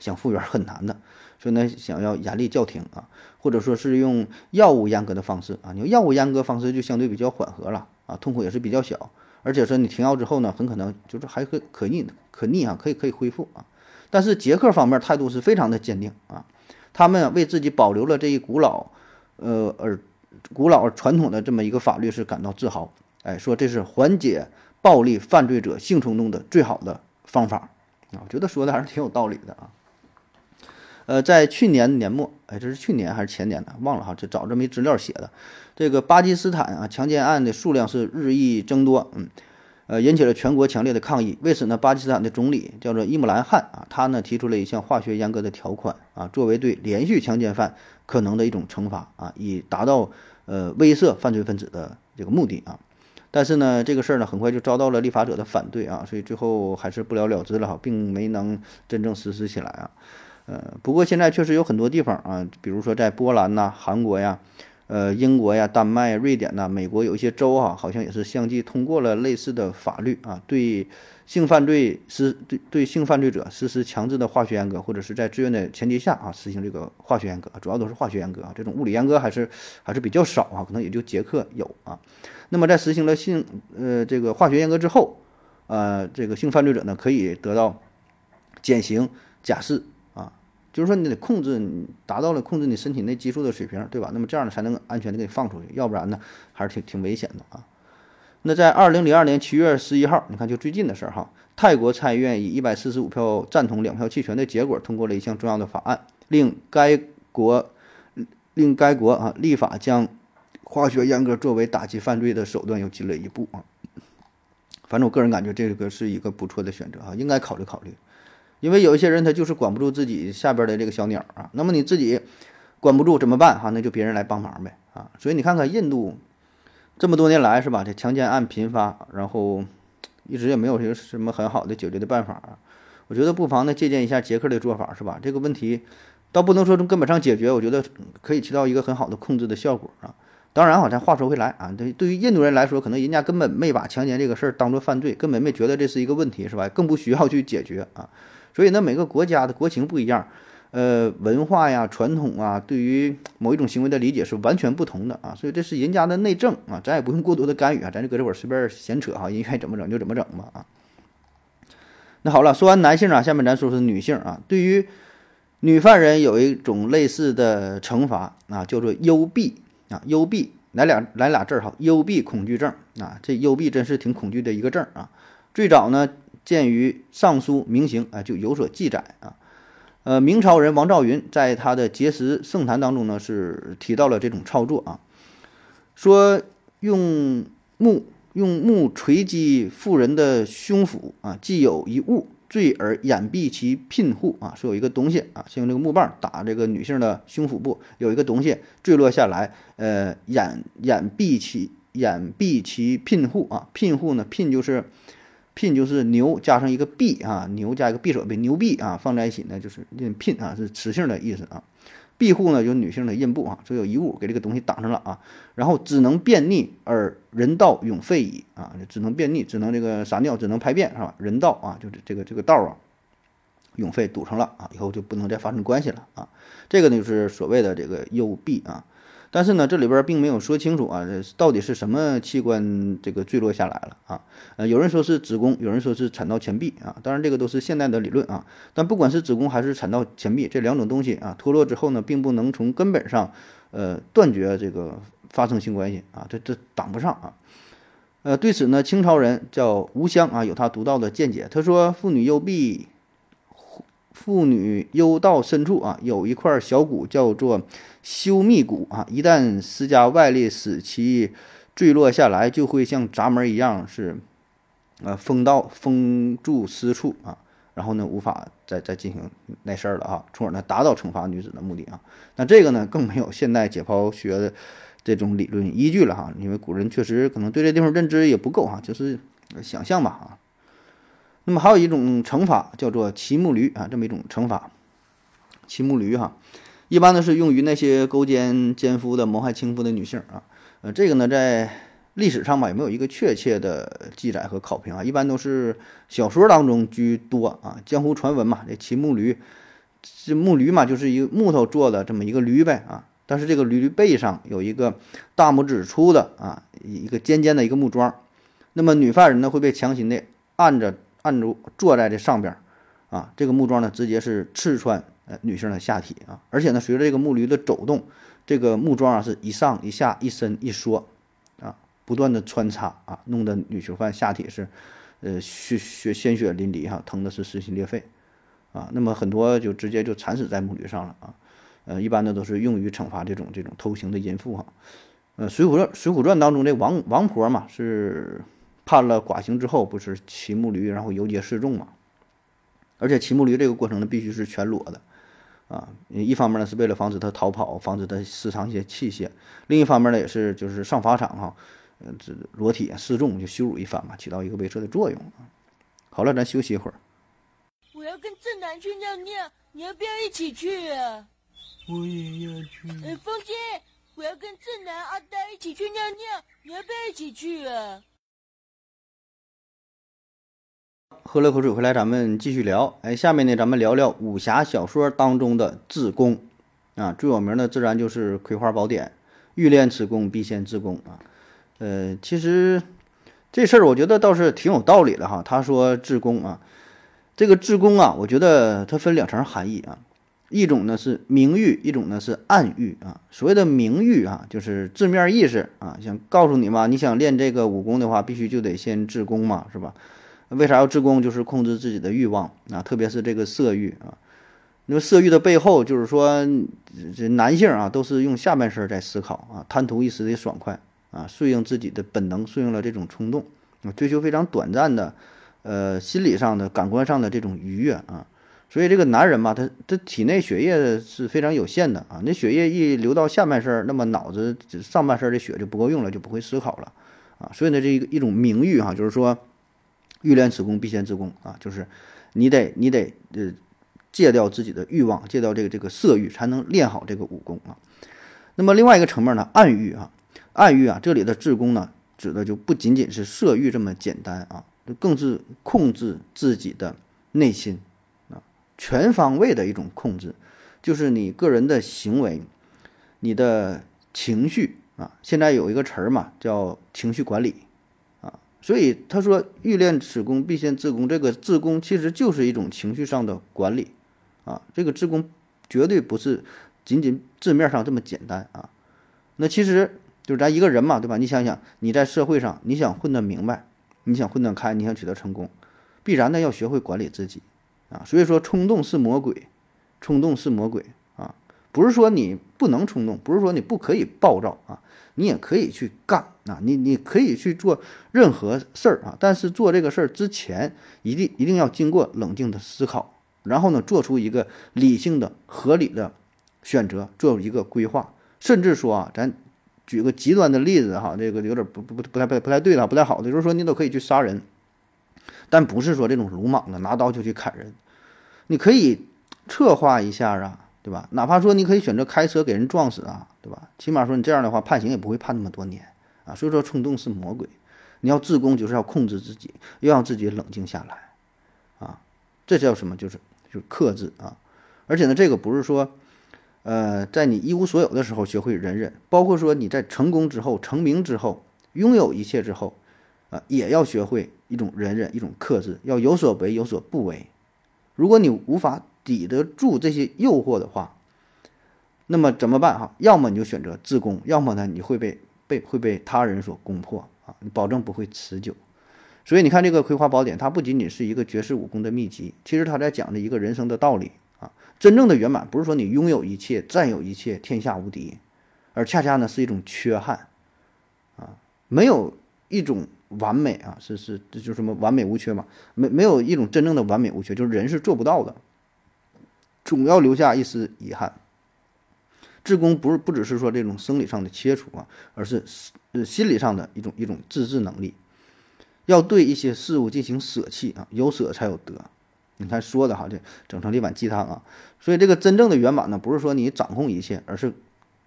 想复原很难的，所以呢，想要严厉叫停啊，或者说是用药物阉割的方式啊，你用药物阉割方式就相对比较缓和了啊，痛苦也是比较小，而且说你停药之后呢，很可能就是还可可逆可逆啊，可以可以恢复啊，但是捷克方面态度是非常的坚定啊。他们为自己保留了这一古老，呃，而古老传统的这么一个法律是感到自豪。哎，说这是缓解暴力犯罪者性冲动的最好的方法啊！我觉得说的还是挺有道理的啊。呃，在去年年末，哎，这是去年还是前年的，忘了哈，就找这么一资料写的。这个巴基斯坦啊，强奸案的数量是日益增多，嗯。呃，引起了全国强烈的抗议。为此呢，巴基斯坦的总理叫做伊姆兰汗啊，他呢提出了一项化学阉割的条款啊，作为对连续强奸犯可能的一种惩罚啊，以达到呃威慑犯罪分子的这个目的啊。但是呢，这个事儿呢很快就遭到了立法者的反对啊，所以最后还是不了了之了哈，并没能真正实施起来啊。呃，不过现在确实有很多地方啊，比如说在波兰呐、韩国呀。呃，英国呀、丹麦、瑞典呐，美国有一些州啊，好像也是相继通过了类似的法律啊，对性犯罪实对对性犯罪者实施强制的化学阉割，或者是在自愿的前提下啊实行这个化学阉割，主要都是化学阉割啊，这种物理阉割还是还是比较少啊，可能也就捷克有啊。那么在实行了性呃这个化学阉割之后，呃，这个性犯罪者呢可以得到减刑、假释。就是说，你得控制，你达到了控制你身体内激素的水平，对吧？那么这样呢，才能安全的给你放出去，要不然呢，还是挺挺危险的啊。那在二零零二年七月十一号，你看就最近的事儿哈，泰国参议院以一百四十五票赞同、两票弃权的结果，通过了一项重要的法案，令该国令该国啊立法将化学阉割作为打击犯罪的手段又进了一步啊。反正我个人感觉这个是一个不错的选择啊，应该考虑考虑。因为有一些人他就是管不住自己下边的这个小鸟啊，那么你自己管不住怎么办哈？那就别人来帮忙呗啊！所以你看看印度这么多年来是吧，这强奸案频发，然后一直也没有什什么很好的解决的办法啊。我觉得不妨呢借鉴一下捷克的做法是吧？这个问题倒不能说从根本上解决，我觉得可以起到一个很好的控制的效果啊。当然好像话说回来啊，对对于印度人来说，可能人家根本没把强奸这个事儿当做犯罪，根本没觉得这是一个问题是吧？更不需要去解决啊。所以呢，每个国家的国情不一样，呃，文化呀、传统啊，对于某一种行为的理解是完全不同的啊。所以这是人家的内政啊，咱也不用过多的干预啊，咱就搁这会儿随便闲扯哈，人愿意怎么整就怎么整吧啊。那好了，说完男性啊，下面咱说说女性啊。对于女犯人有一种类似的惩罚啊，叫做幽闭啊，幽闭来俩来俩字儿哈，幽闭恐惧症啊，这幽闭真是挺恐惧的一个症啊。最早呢，见于《尚书明行》啊，就有所记载啊。呃，明朝人王兆云在他的《结石圣谈》当中呢，是提到了这种操作啊，说用木用木锤击妇人的胸腹啊，既有一物坠而掩蔽其聘户啊，说有一个东西啊，先用这个木棒打这个女性的胸腹部，有一个东西坠落下来，呃，掩掩蔽其掩蔽其聘户啊，聘户呢，聘就是。聘就是牛加上一个臂啊，牛加一个匕首，牛臂啊，放在一起呢就是聘啊，是雌性的意思啊。庇护呢就是女性的阴部啊，所以有遗物给这个东西挡上了啊，然后只能便秘而人道永废矣啊，只能便秘，只能这个撒尿，只能排便是吧？人道啊，就是这个这个道啊，永废堵上了啊，以后就不能再发生关系了啊。这个呢就是所谓的这个幽闭啊。但是呢，这里边并没有说清楚啊，这到底是什么器官这个坠落下来了啊？呃，有人说是子宫，有人说是产道前壁啊。当然，这个都是现代的理论啊。但不管是子宫还是产道前壁这两种东西啊，脱落之后呢，并不能从根本上呃断绝这个发生性关系啊，这这挡不上啊。呃，对此呢，清朝人叫吴襄啊，有他独到的见解。他说，妇女幽闭。妇女幽道深处啊，有一块小骨叫做修密骨啊，一旦施加外力使其坠落下来，就会像闸门一样是，呃封到封住私处啊，然后呢无法再再进行那事儿了啊，从而呢达到惩罚女子的目的啊。那这个呢更没有现代解剖学的这种理论依据了哈，因为古人确实可能对这地方认知也不够哈，就是想象吧啊。那么还有一种惩罚叫做骑木驴啊，这么一种惩罚，骑木驴哈，一般呢是用于那些勾奸奸夫的、谋害亲夫的女性啊。呃，这个呢在历史上吧也没有一个确切的记载和考评啊，一般都是小说当中居多啊，江湖传闻嘛。这骑木驴，这木驴嘛就是一个木头做的这么一个驴呗啊，但是这个驴背上有一个大拇指粗的啊一个尖尖的一个木桩，那么女犯人呢会被强行的按着。按住坐在这上边，啊，这个木桩呢，直接是刺穿呃女性的下体啊，而且呢，随着这个木驴的走动，这个木桩啊是一上一下一伸一缩，啊，不断的穿插啊，弄得女囚犯下体是，呃血血鲜血淋漓哈，疼的是撕心裂肺，啊，那么很多就直接就惨死在木驴上了啊，呃，一般的都是用于惩罚这种这种偷情的淫妇哈，呃，《水浒传》《水浒传》当中这王王婆嘛是。判了寡刑之后，不是骑木驴，然后游街示众嘛？而且骑木驴这个过程呢，必须是全裸的，啊，一方面呢是为了防止他逃跑，防止他私藏一些器械；另一方面呢，也是就是上法场哈，呃，这裸体示众就羞辱一番嘛，起到一个威慑的作用啊。好了，咱休息一会儿。我要跟正南去尿尿，你要不要一起去啊？我也要去。呃，风姐，我要跟正南、阿呆一起去尿尿，你要不要一起去啊？喝了口水回来，咱们继续聊。哎，下面呢，咱们聊聊武侠小说当中的自宫啊，最有名的自然就是《葵花宝典》，欲练此功，必先自宫啊。呃，其实这事儿我觉得倒是挺有道理的哈。他说自宫啊，这个自宫啊，我觉得它分两层含义啊，一种呢是明喻，一种呢是暗喻啊。所谓的明喻啊，就是字面意思啊，想告诉你嘛，你想练这个武功的话，必须就得先自宫嘛，是吧？为啥要自宫？就是控制自己的欲望啊，特别是这个色欲啊。那么色欲的背后，就是说这男性啊，都是用下半身在思考啊，贪图一时的爽快啊，顺应自己的本能，顺应了这种冲动啊，追求非常短暂的，呃，心理上的、感官上的这种愉悦啊。所以这个男人嘛，他他体内血液是非常有限的啊，那血液一流到下半身，那么脑子上半身的血就不够用了，就不会思考了啊。所以呢，这一一种名誉哈，就是说。欲练此功，必先自宫啊！就是你得你得呃戒掉自己的欲望，戒掉这个这个色欲，才能练好这个武功啊。那么另外一个层面呢，暗欲啊，暗欲啊，这里的自宫呢，指的就不仅仅是色欲这么简单啊，更是控制自己的内心啊，全方位的一种控制，就是你个人的行为，你的情绪啊。现在有一个词儿嘛，叫情绪管理。所以他说“欲练此功，必先自宫”。这个自宫其实就是一种情绪上的管理，啊，这个自宫绝对不是仅仅字面上这么简单啊。那其实就是咱一个人嘛，对吧？你想想，你在社会上，你想混得明白，你想混得开，你想取得成功，必然的要学会管理自己啊。所以说，冲动是魔鬼，冲动是魔鬼啊！不是说你不能冲动，不是说你不可以暴躁啊，你也可以去干啊，你你可以去做任何事儿啊。但是做这个事儿之前，一定一定要经过冷静的思考，然后呢，做出一个理性的、合理的选择，做一个规划，甚至说啊，咱。举个极端的例子哈，这个有点不不不不太不不太对了，不太好的，就是说你都可以去杀人，但不是说这种鲁莽的拿刀就去砍人，你可以策划一下啊，对吧？哪怕说你可以选择开车给人撞死啊，对吧？起码说你这样的话判刑也不会判那么多年啊。所以说冲动是魔鬼，你要自宫就是要控制自己，要让自己冷静下来啊，这叫什么？就是就是克制啊，而且呢，这个不是说。呃，在你一无所有的时候学会忍忍，包括说你在成功之后、成名之后、拥有一切之后，啊，也要学会一种忍忍、一种克制，要有所为有所不为。如果你无法抵得住这些诱惑的话，那么怎么办？哈，要么你就选择自宫，要么呢你会被被会被他人所攻破啊，你保证不会持久。所以你看这个《葵花宝典》，它不仅仅是一个绝世武功的秘籍，其实它在讲的一个人生的道理啊。真正的圆满不是说你拥有一切、占有一切、天下无敌，而恰恰呢是一种缺憾，啊，没有一种完美啊，是是这就什么完美无缺嘛？没没有一种真正的完美无缺，就是人是做不到的，总要留下一丝遗憾。自宫不是不只是说这种生理上的切除啊，而是呃心理上的一种一种自制能力，要对一些事物进行舍弃啊，有舍才有得。你看说的哈，这整成这碗鸡汤啊，所以这个真正的圆满呢，不是说你掌控一切，而是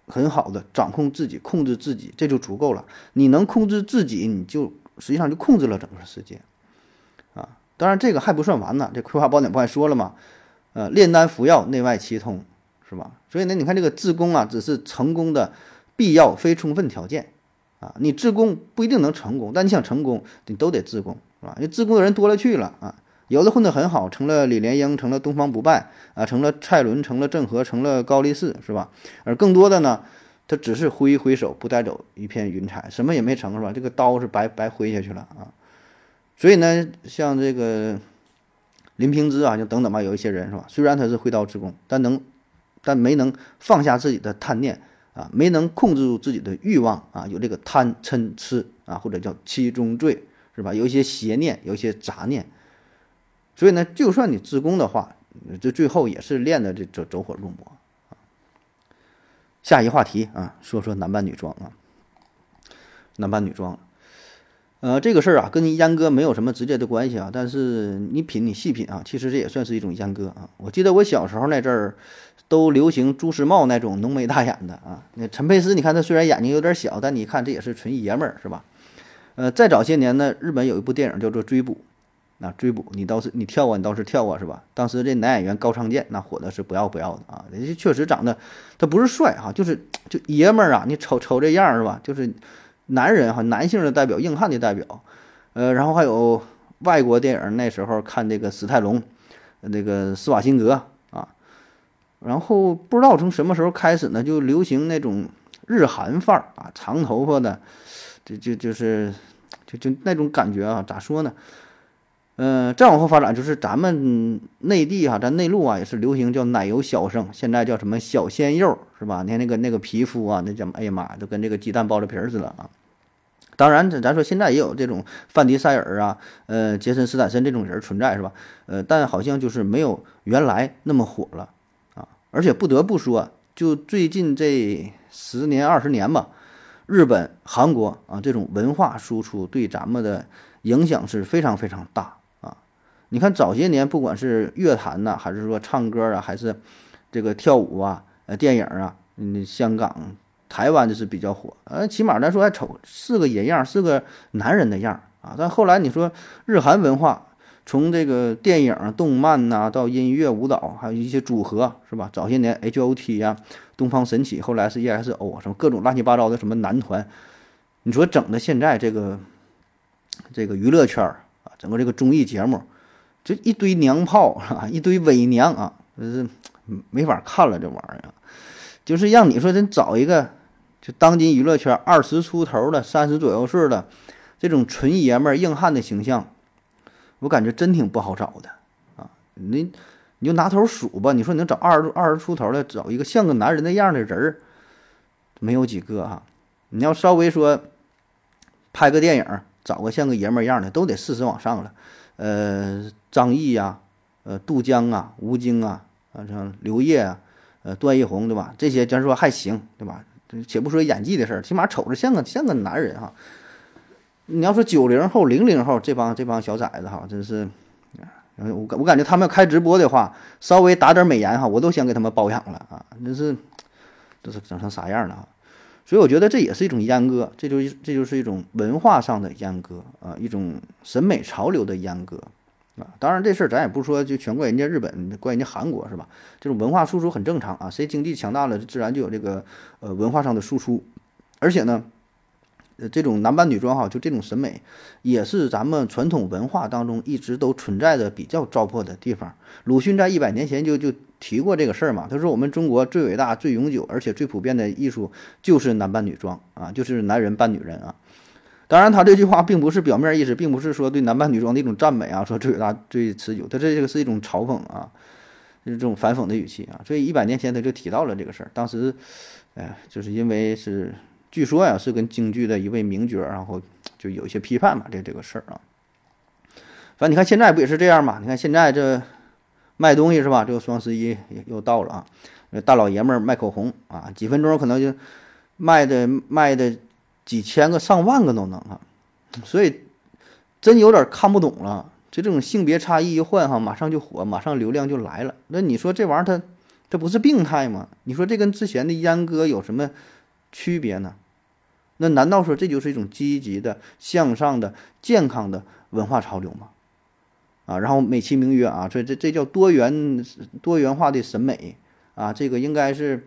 很好的掌控自己，控制自己，这就足够了。你能控制自己，你就实际上就控制了整个世界啊。当然这个还不算完呢，这《葵花宝典》不还说了吗？呃，炼丹服药，内外齐通，是吧？所以呢，你看这个自宫啊，只是成功的必要非充分条件啊。你自宫不一定能成功，但你想成功，你都得自宫，是吧？因为自宫的人多了去了啊。有的混得很好，成了李莲英，成了东方不败啊，成了蔡伦，成了郑和，成了高力士，是吧？而更多的呢，他只是挥一挥手，不带走一片云彩，什么也没成，是吧？这个刀是白白挥下去了啊。所以呢，像这个林平之啊，就等等吧，有一些人是吧？虽然他是挥刀自宫，但能，但没能放下自己的贪念啊，没能控制住自己的欲望啊，有这个贪嗔痴啊，或者叫七宗罪，是吧？有一些邪念，有一些杂念。所以呢，就算你自宫的话，这最后也是练的这走走火入魔啊。下一话题啊，说说男扮女装啊，男扮女装，呃，这个事儿啊，跟你阉割没有什么直接的关系啊。但是你品，你细品啊，其实这也算是一种阉割啊。我记得我小时候那阵儿，都流行朱时茂那种浓眉大眼的啊。那陈佩斯，你看他虽然眼睛有点小，但你看这也是纯爷们儿，是吧？呃，再早些年呢，日本有一部电影叫做《追捕》。那追捕你倒是你跳啊，你倒是跳啊，是吧？当时这男演员高仓健那火的是不要不要的啊，人家确实长得他不是帅哈，就是就爷们儿啊，你瞅瞅这样是吧？就是男人哈，男性的代表，硬汉的代表。呃，然后还有外国电影，那时候看这个史泰龙，那个施瓦辛格啊。然后不知道从什么时候开始呢，就流行那种日韩范儿啊，长头发的，就就就是就就那种感觉啊，咋说呢？嗯，再往后发展就是咱们内地哈，咱内陆啊也是流行叫奶油小生，现在叫什么小鲜肉是吧？你看那个那个皮肤啊，那叫哎呀妈，都跟这个鸡蛋剥了皮儿似的啊。当然，咱咱说现在也有这种范迪塞尔啊，呃，杰森斯坦森这种人存在是吧？呃，但好像就是没有原来那么火了啊。而且不得不说，就最近这十年二十年吧，日本、韩国啊这种文化输出对咱们的影响是非常非常大。你看早些年，不管是乐坛呐，还是说唱歌啊，还是这个跳舞啊，呃，电影啊，嗯，香港、台湾就是比较火。呃，起码咱说还瞅是个人样，是个男人的样啊。但后来你说日韩文化，从这个电影、动漫呐，到音乐、舞蹈，还有一些组合，是吧？早些年 H.O.T 呀，东方神起，后来是 E.S.O 什么各种乱七八糟的什么男团，你说整的现在这个这个娱乐圈啊，整个这个综艺节目。就一堆娘炮啊，一堆伪娘啊，就是没法看了这玩意儿，就是让你说真找一个，就当今娱乐圈二十出头的、三十左右岁的这种纯爷们儿、硬汉的形象，我感觉真挺不好找的啊！你你就拿头数吧，你说你能找二十二十出头的，找一个像个男人那样的人儿，没有几个哈。你要稍微说拍个电影，找个像个爷们儿样的，都得四十往上了。呃，张译呀，呃，杜江啊，吴京啊，啊，像刘烨啊，呃，段奕宏对吧？这些咱说还行对吧？且不说演技的事儿，起码瞅着像个像个男人哈。你要说九零后、零零后这帮这帮小崽子哈，真是，我我感觉他们要开直播的话，稍微打点美颜哈，我都想给他们包养了啊！真是这是整成啥样了啊？所以我觉得这也是一种阉割，这就是这就是一种文化上的阉割啊，一种审美潮流的阉割啊。当然这事儿咱也不说就全怪人家日本，怪人家韩国是吧？这种文化输出很正常啊，谁经济强大了，自然就有这个呃文化上的输出，而且呢。呃，这种男扮女装哈，就这种审美，也是咱们传统文化当中一直都存在的比较糟粕的地方。鲁迅在一百年前就就提过这个事儿嘛，他说我们中国最伟大、最永久，而且最普遍的艺术就是男扮女装啊，就是男人扮女人啊。当然，他这句话并不是表面意思，并不是说对男扮女装的一种赞美啊，说最伟大、最持久，他这个是一种嘲讽啊，就是这种反讽的语气啊。所以一百年前他就提到了这个事儿，当时，哎，就是因为是。据说呀，是跟京剧的一位名角，然后就有一些批判嘛，这这个事儿啊。反正你看现在不也是这样嘛？你看现在这卖东西是吧？这个双十一又到了啊，大老爷们儿卖口红啊，几分钟可能就卖的卖的几千个、上万个都能啊。所以真有点看不懂了。就这种性别差异一换哈，马上就火，马上流量就来了。那你说这玩意儿它它不是病态吗？你说这跟之前的阉割有什么区别呢？那难道说这就是一种积极的、向上的、健康的文化潮流吗？啊，然后美其名曰啊，所以这这叫多元多元化的审美啊，这个应该是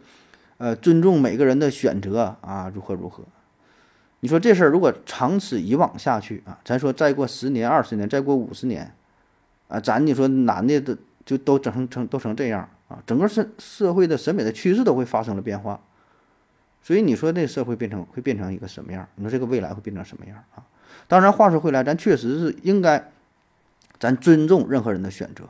呃尊重每个人的选择啊，如何如何？你说这事儿如果长此以往下去啊，咱说再过十年、二十年，再过五十年啊，咱你说男的都就都整成成都成这样啊，整个社社会的审美的趋势都会发生了变化。所以你说这社会变成会变成一个什么样？你说这个未来会变成什么样啊？当然，话说回来，咱确实是应该，咱尊重任何人的选择，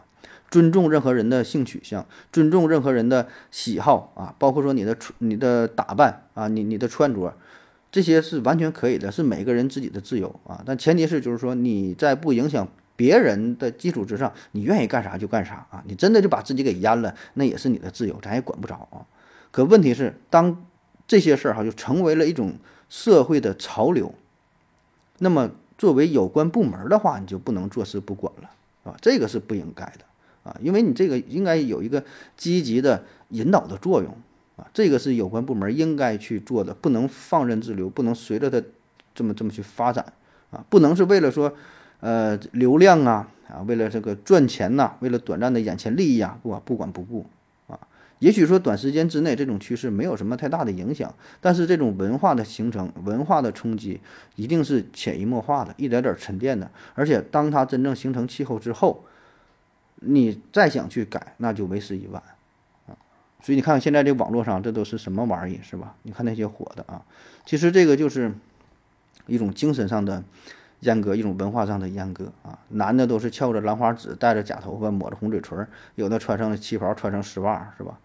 尊重任何人的性取向，尊重任何人的喜好啊，包括说你的、你的打扮啊，你你的穿着，这些是完全可以的，是每个人自己的自由啊。但前提是就是说你在不影响别人的基础之上，你愿意干啥就干啥啊。你真的就把自己给阉了，那也是你的自由，咱也管不着啊。可问题是当。这些事儿哈就成为了一种社会的潮流，那么作为有关部门的话，你就不能坐视不管了，啊，这个是不应该的啊，因为你这个应该有一个积极的引导的作用啊，这个是有关部门应该去做的，不能放任自流，不能随着它这么这么去发展啊，不能是为了说呃流量啊啊，为了这个赚钱呐，为了短暂的眼前利益啊，不不管不顾。也许说短时间之内这种趋势没有什么太大的影响，但是这种文化的形成、文化的冲击一定是潜移默化的、一点点沉淀的。而且当它真正形成气候之后，你再想去改，那就为时已晚啊！所以你看现在这网络上这都是什么玩意，是吧？你看那些火的啊，其实这个就是一种精神上的阉割，一种文化上的阉割啊！男的都是翘着兰花指，戴着假头发，抹着红嘴唇，有的穿上了旗袍，穿上丝袜，是吧？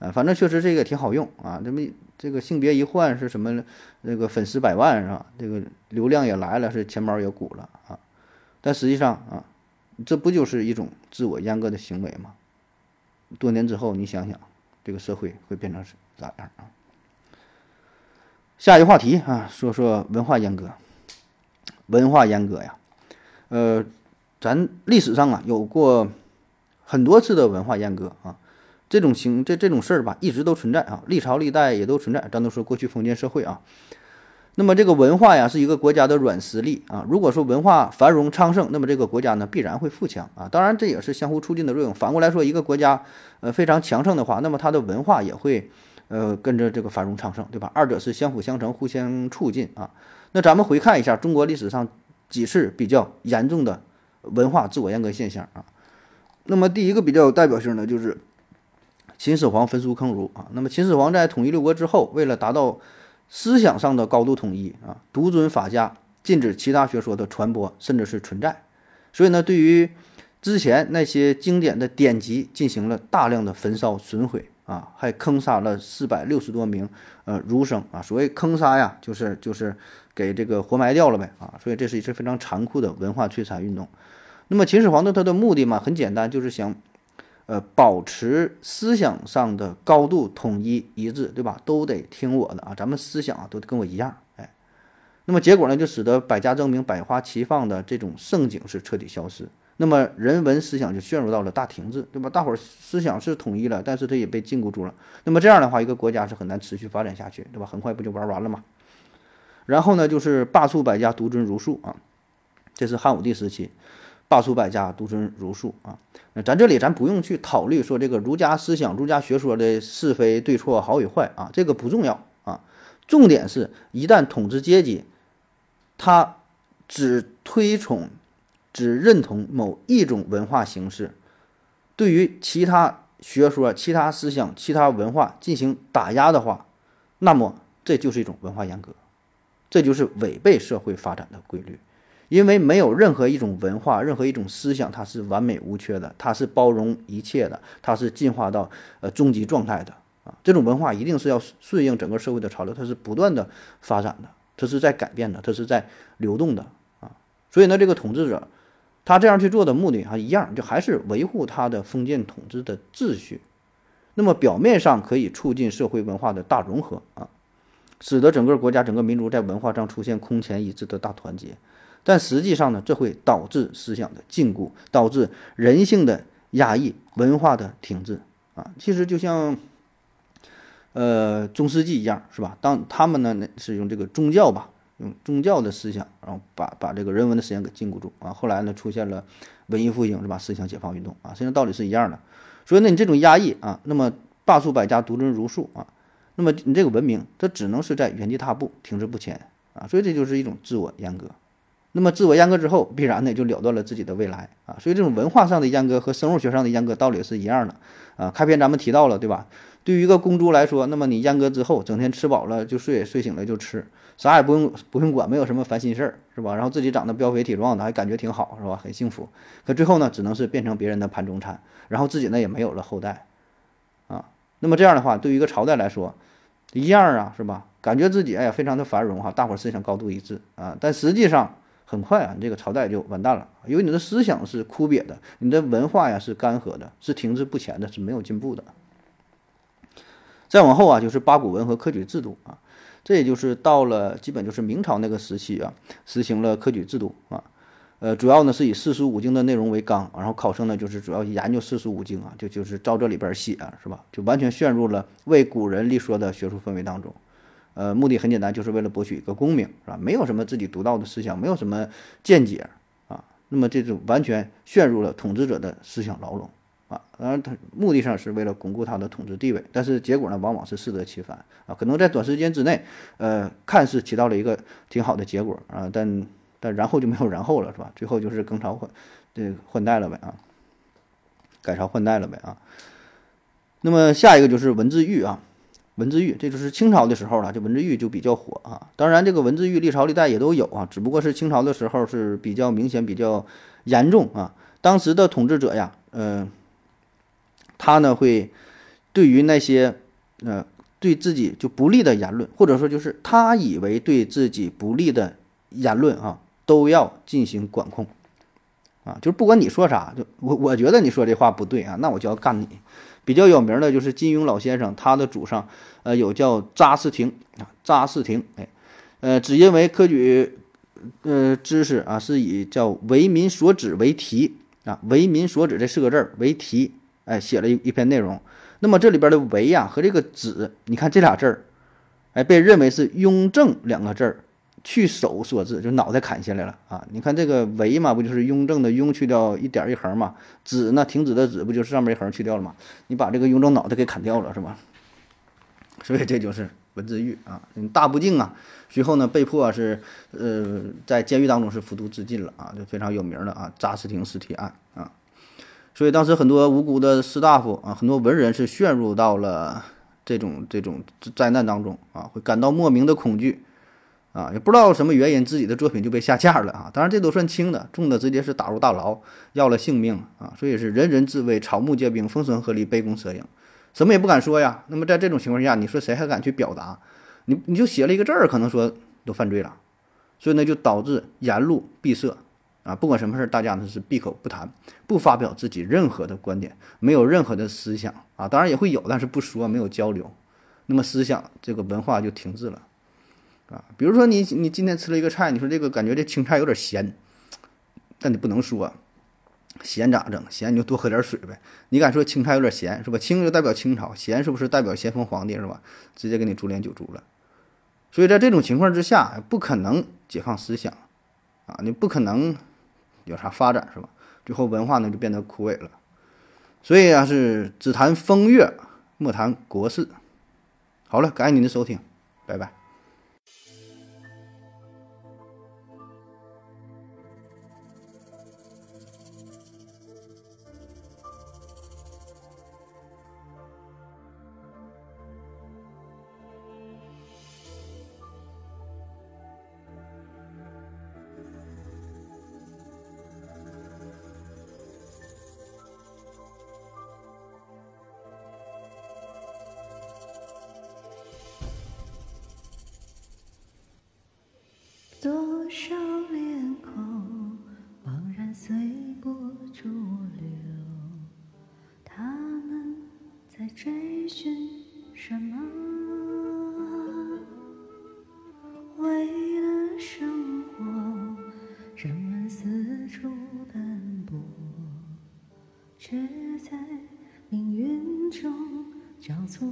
啊，反正确实这个挺好用啊，这么这个性别一换是什么？那个粉丝百万是吧？这个流量也来了，是钱包也鼓了啊。但实际上啊，这不就是一种自我阉割的行为吗？多年之后你想想，这个社会会变成咋样啊？下一个话题啊，说说文化阉割。文化阉割呀，呃，咱历史上啊有过很多次的文化阉割啊。这种情这这种事儿吧，一直都存在啊，历朝历代也都存在。咱都说过去封建社会啊，那么这个文化呀，是一个国家的软实力啊。如果说文化繁荣昌盛，那么这个国家呢，必然会富强啊。当然，这也是相互促进的作用。反过来说，一个国家呃非常强盛的话，那么它的文化也会呃跟着这个繁荣昌盛，对吧？二者是相辅相成，互相促进啊。那咱们回看一下中国历史上几次比较严重的文化自我阉割现象啊。那么第一个比较有代表性的就是。秦始皇焚书坑儒啊，那么秦始皇在统一六国之后，为了达到思想上的高度统一啊，独尊法家，禁止其他学说的传播，甚至是存在。所以呢，对于之前那些经典的典籍进行了大量的焚烧损毁啊，还坑杀了四百六十多名呃儒生啊。所谓坑杀呀，就是就是给这个活埋掉了呗啊。所以这是一次非常残酷的文化摧残运动。那么秦始皇的他的目的嘛，很简单，就是想。呃，保持思想上的高度统一一致，对吧？都得听我的啊，咱们思想啊都跟我一样，哎，那么结果呢，就使得百家争鸣、百花齐放的这种盛景是彻底消失，那么人文思想就陷入到了大停滞，对吧？大伙儿思想是统一了，但是它也被禁锢住了。那么这样的话，一个国家是很难持续发展下去，对吧？很快不就玩完了吗？然后呢，就是罢黜百家，独尊儒术啊，这是汉武帝时期。罢黜百家，独尊儒术啊！咱这里咱不用去考虑说这个儒家思想、儒家学说的是非对错、好与坏啊，这个不重要啊。重点是一旦统治阶级他只推崇、只认同某一种文化形式，对于其他学说、其他思想、其他文化进行打压的话，那么这就是一种文化阉割，这就是违背社会发展的规律。因为没有任何一种文化、任何一种思想，它是完美无缺的，它是包容一切的，它是进化到呃终极状态的啊！这种文化一定是要顺应整个社会的潮流，它是不断的发展的，它是在改变的，它是在流动的啊！所以呢，这个统治者他这样去做的目的啊，一样，就还是维护他的封建统治的秩序。那么表面上可以促进社会文化的大融合啊，使得整个国家、整个民族在文化上出现空前一致的大团结。但实际上呢，这会导致思想的禁锢，导致人性的压抑，文化的停滞啊。其实就像，呃，中世纪一样，是吧？当他们呢是用这个宗教吧，用宗教的思想，然后把把这个人文的思想给禁锢住啊。后来呢，出现了文艺复兴，是吧？思想解放运动啊，实际上道理是一样的。所以，呢你这种压抑啊，那么罢黜百家，独尊儒术啊，那么你这个文明，它只能是在原地踏步，停滞不前啊。所以，这就是一种自我阉割。那么自我阉割之后，必然呢就了断了自己的未来啊！所以这种文化上的阉割和生物学上的阉割道理是一样的啊。开篇咱们提到了，对吧？对于一个公猪来说，那么你阉割之后，整天吃饱了就睡，睡醒了就吃，啥也不用不用管，没有什么烦心事儿，是吧？然后自己长得膘肥体壮的，还感觉挺好，是吧？很幸福。可最后呢，只能是变成别人的盘中餐，然后自己呢也没有了后代啊。那么这样的话，对于一个朝代来说，一样啊，是吧？感觉自己哎呀非常的繁荣哈，大伙儿思想高度一致啊，但实际上。很快啊，你这个朝代就完蛋了，因为你的思想是枯瘪的，你的文化呀是干涸的，是停滞不前的，是没有进步的。再往后啊，就是八股文和科举制度啊，这也就是到了基本就是明朝那个时期啊，实行了科举制度啊，呃，主要呢是以四书五经的内容为纲，然后考生呢就是主要研究四书五经啊，就就是照这里边写是吧？就完全陷入了为古人立说的学术氛围当中。呃，目的很简单，就是为了博取一个功名，是吧？没有什么自己独到的思想，没有什么见解啊。那么这就完全陷入了统治者的思想牢笼啊。当然，他目的上是为了巩固他的统治地位，但是结果呢，往往是适得其反啊。可能在短时间之内，呃，看似起到了一个挺好的结果啊，但但然后就没有然后了，是吧？最后就是更朝换，这换代了呗啊，改朝换代了呗啊。那么下一个就是文字狱啊。文字狱，这就是清朝的时候了，这文字狱就比较火啊。当然，这个文字狱历朝历代也都有啊，只不过是清朝的时候是比较明显、比较严重啊。当时的统治者呀，嗯，他呢会对于那些呃对自己就不利的言论，或者说就是他以为对自己不利的言论啊，都要进行管控啊，就是不管你说啥，就我我觉得你说这话不对啊，那我就要干你。比较有名的就是金庸老先生，他的祖上，呃，有叫查士廷啊，查士廷，哎，呃，只因为科举，呃，知识啊，是以叫为民所指为题啊，为民所指这四个字儿为题，哎，写了一一篇内容。那么这里边的为呀和这个指，你看这俩字儿，哎，被认为是雍正两个字儿。去手所致，就脑袋砍下来了啊！你看这个为嘛，不就是雍正的雍去掉一点一横嘛？止呢，停止的止，不就是上面一横去掉了嘛？你把这个雍正脑袋给砍掉了是吧？所以这就是文字狱啊！大不敬啊！随后呢，被迫是呃在监狱当中是服毒自尽了啊！就非常有名的啊，扎斯廷尸体案啊！所以当时很多无辜的士大夫啊，很多文人是陷入到了。这种这种灾难当中啊，会感到莫名的恐惧啊，也不知道什么原因，自己的作品就被下架了啊。当然这都算轻的，重的直接是打入大牢，要了性命啊。所以是人人自危，草木皆兵，风声鹤唳，杯弓蛇影，什么也不敢说呀。那么在这种情况下，你说谁还敢去表达？你你就写了一个字儿，可能说都犯罪了。所以呢，就导致言路闭塞啊，不管什么事儿，大家呢是闭口不谈，不发表自己任何的观点，没有任何的思想啊，当然也会有，但是不说，没有交流，那么思想这个文化就停滞了啊。比如说你你今天吃了一个菜，你说这个感觉这青菜有点咸，但你不能说咸咋整？咸你就多喝点水呗。你敢说青菜有点咸是吧？清就代表清朝，咸是不是代表咸丰皇帝是吧？直接给你株连九族了。所以在这种情况之下，不可能解放思想，啊，你不可能有啥发展是吧？最后文化呢就变得枯萎了。所以啊，是只谈风月，莫谈国事。好了，感谢您的收听，拜拜。出斑驳，却在命运中交错。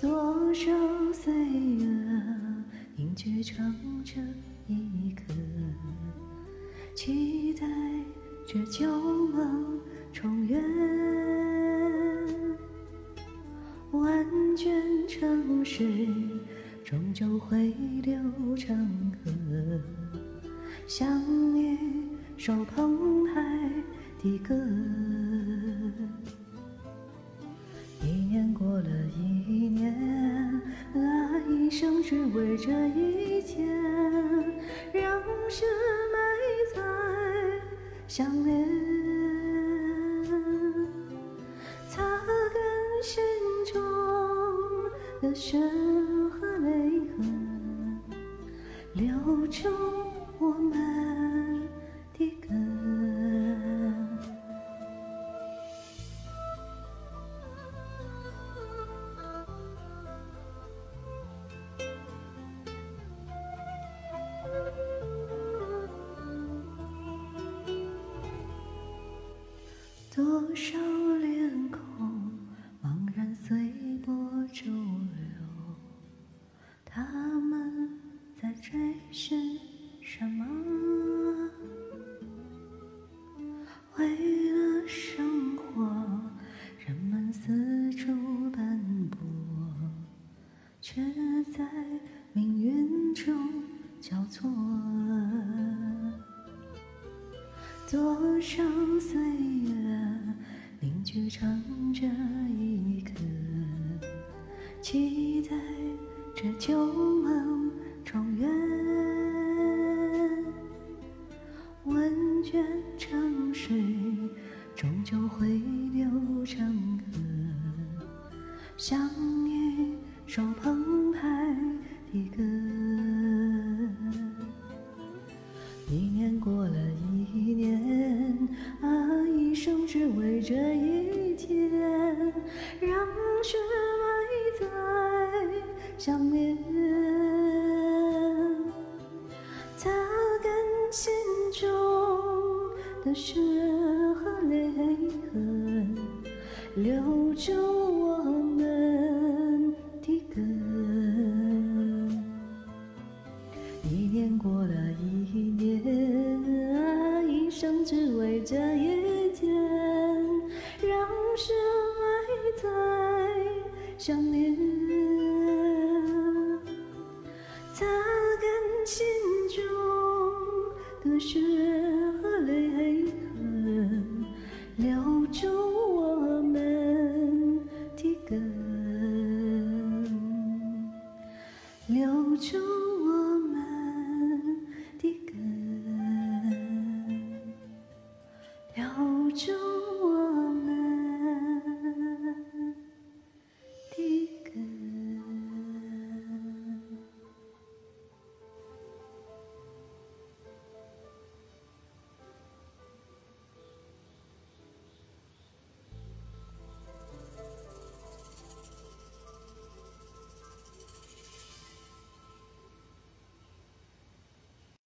多少岁月凝聚成这一刻，期待着旧梦重圆。万卷成水，终究会流手澎期待着旧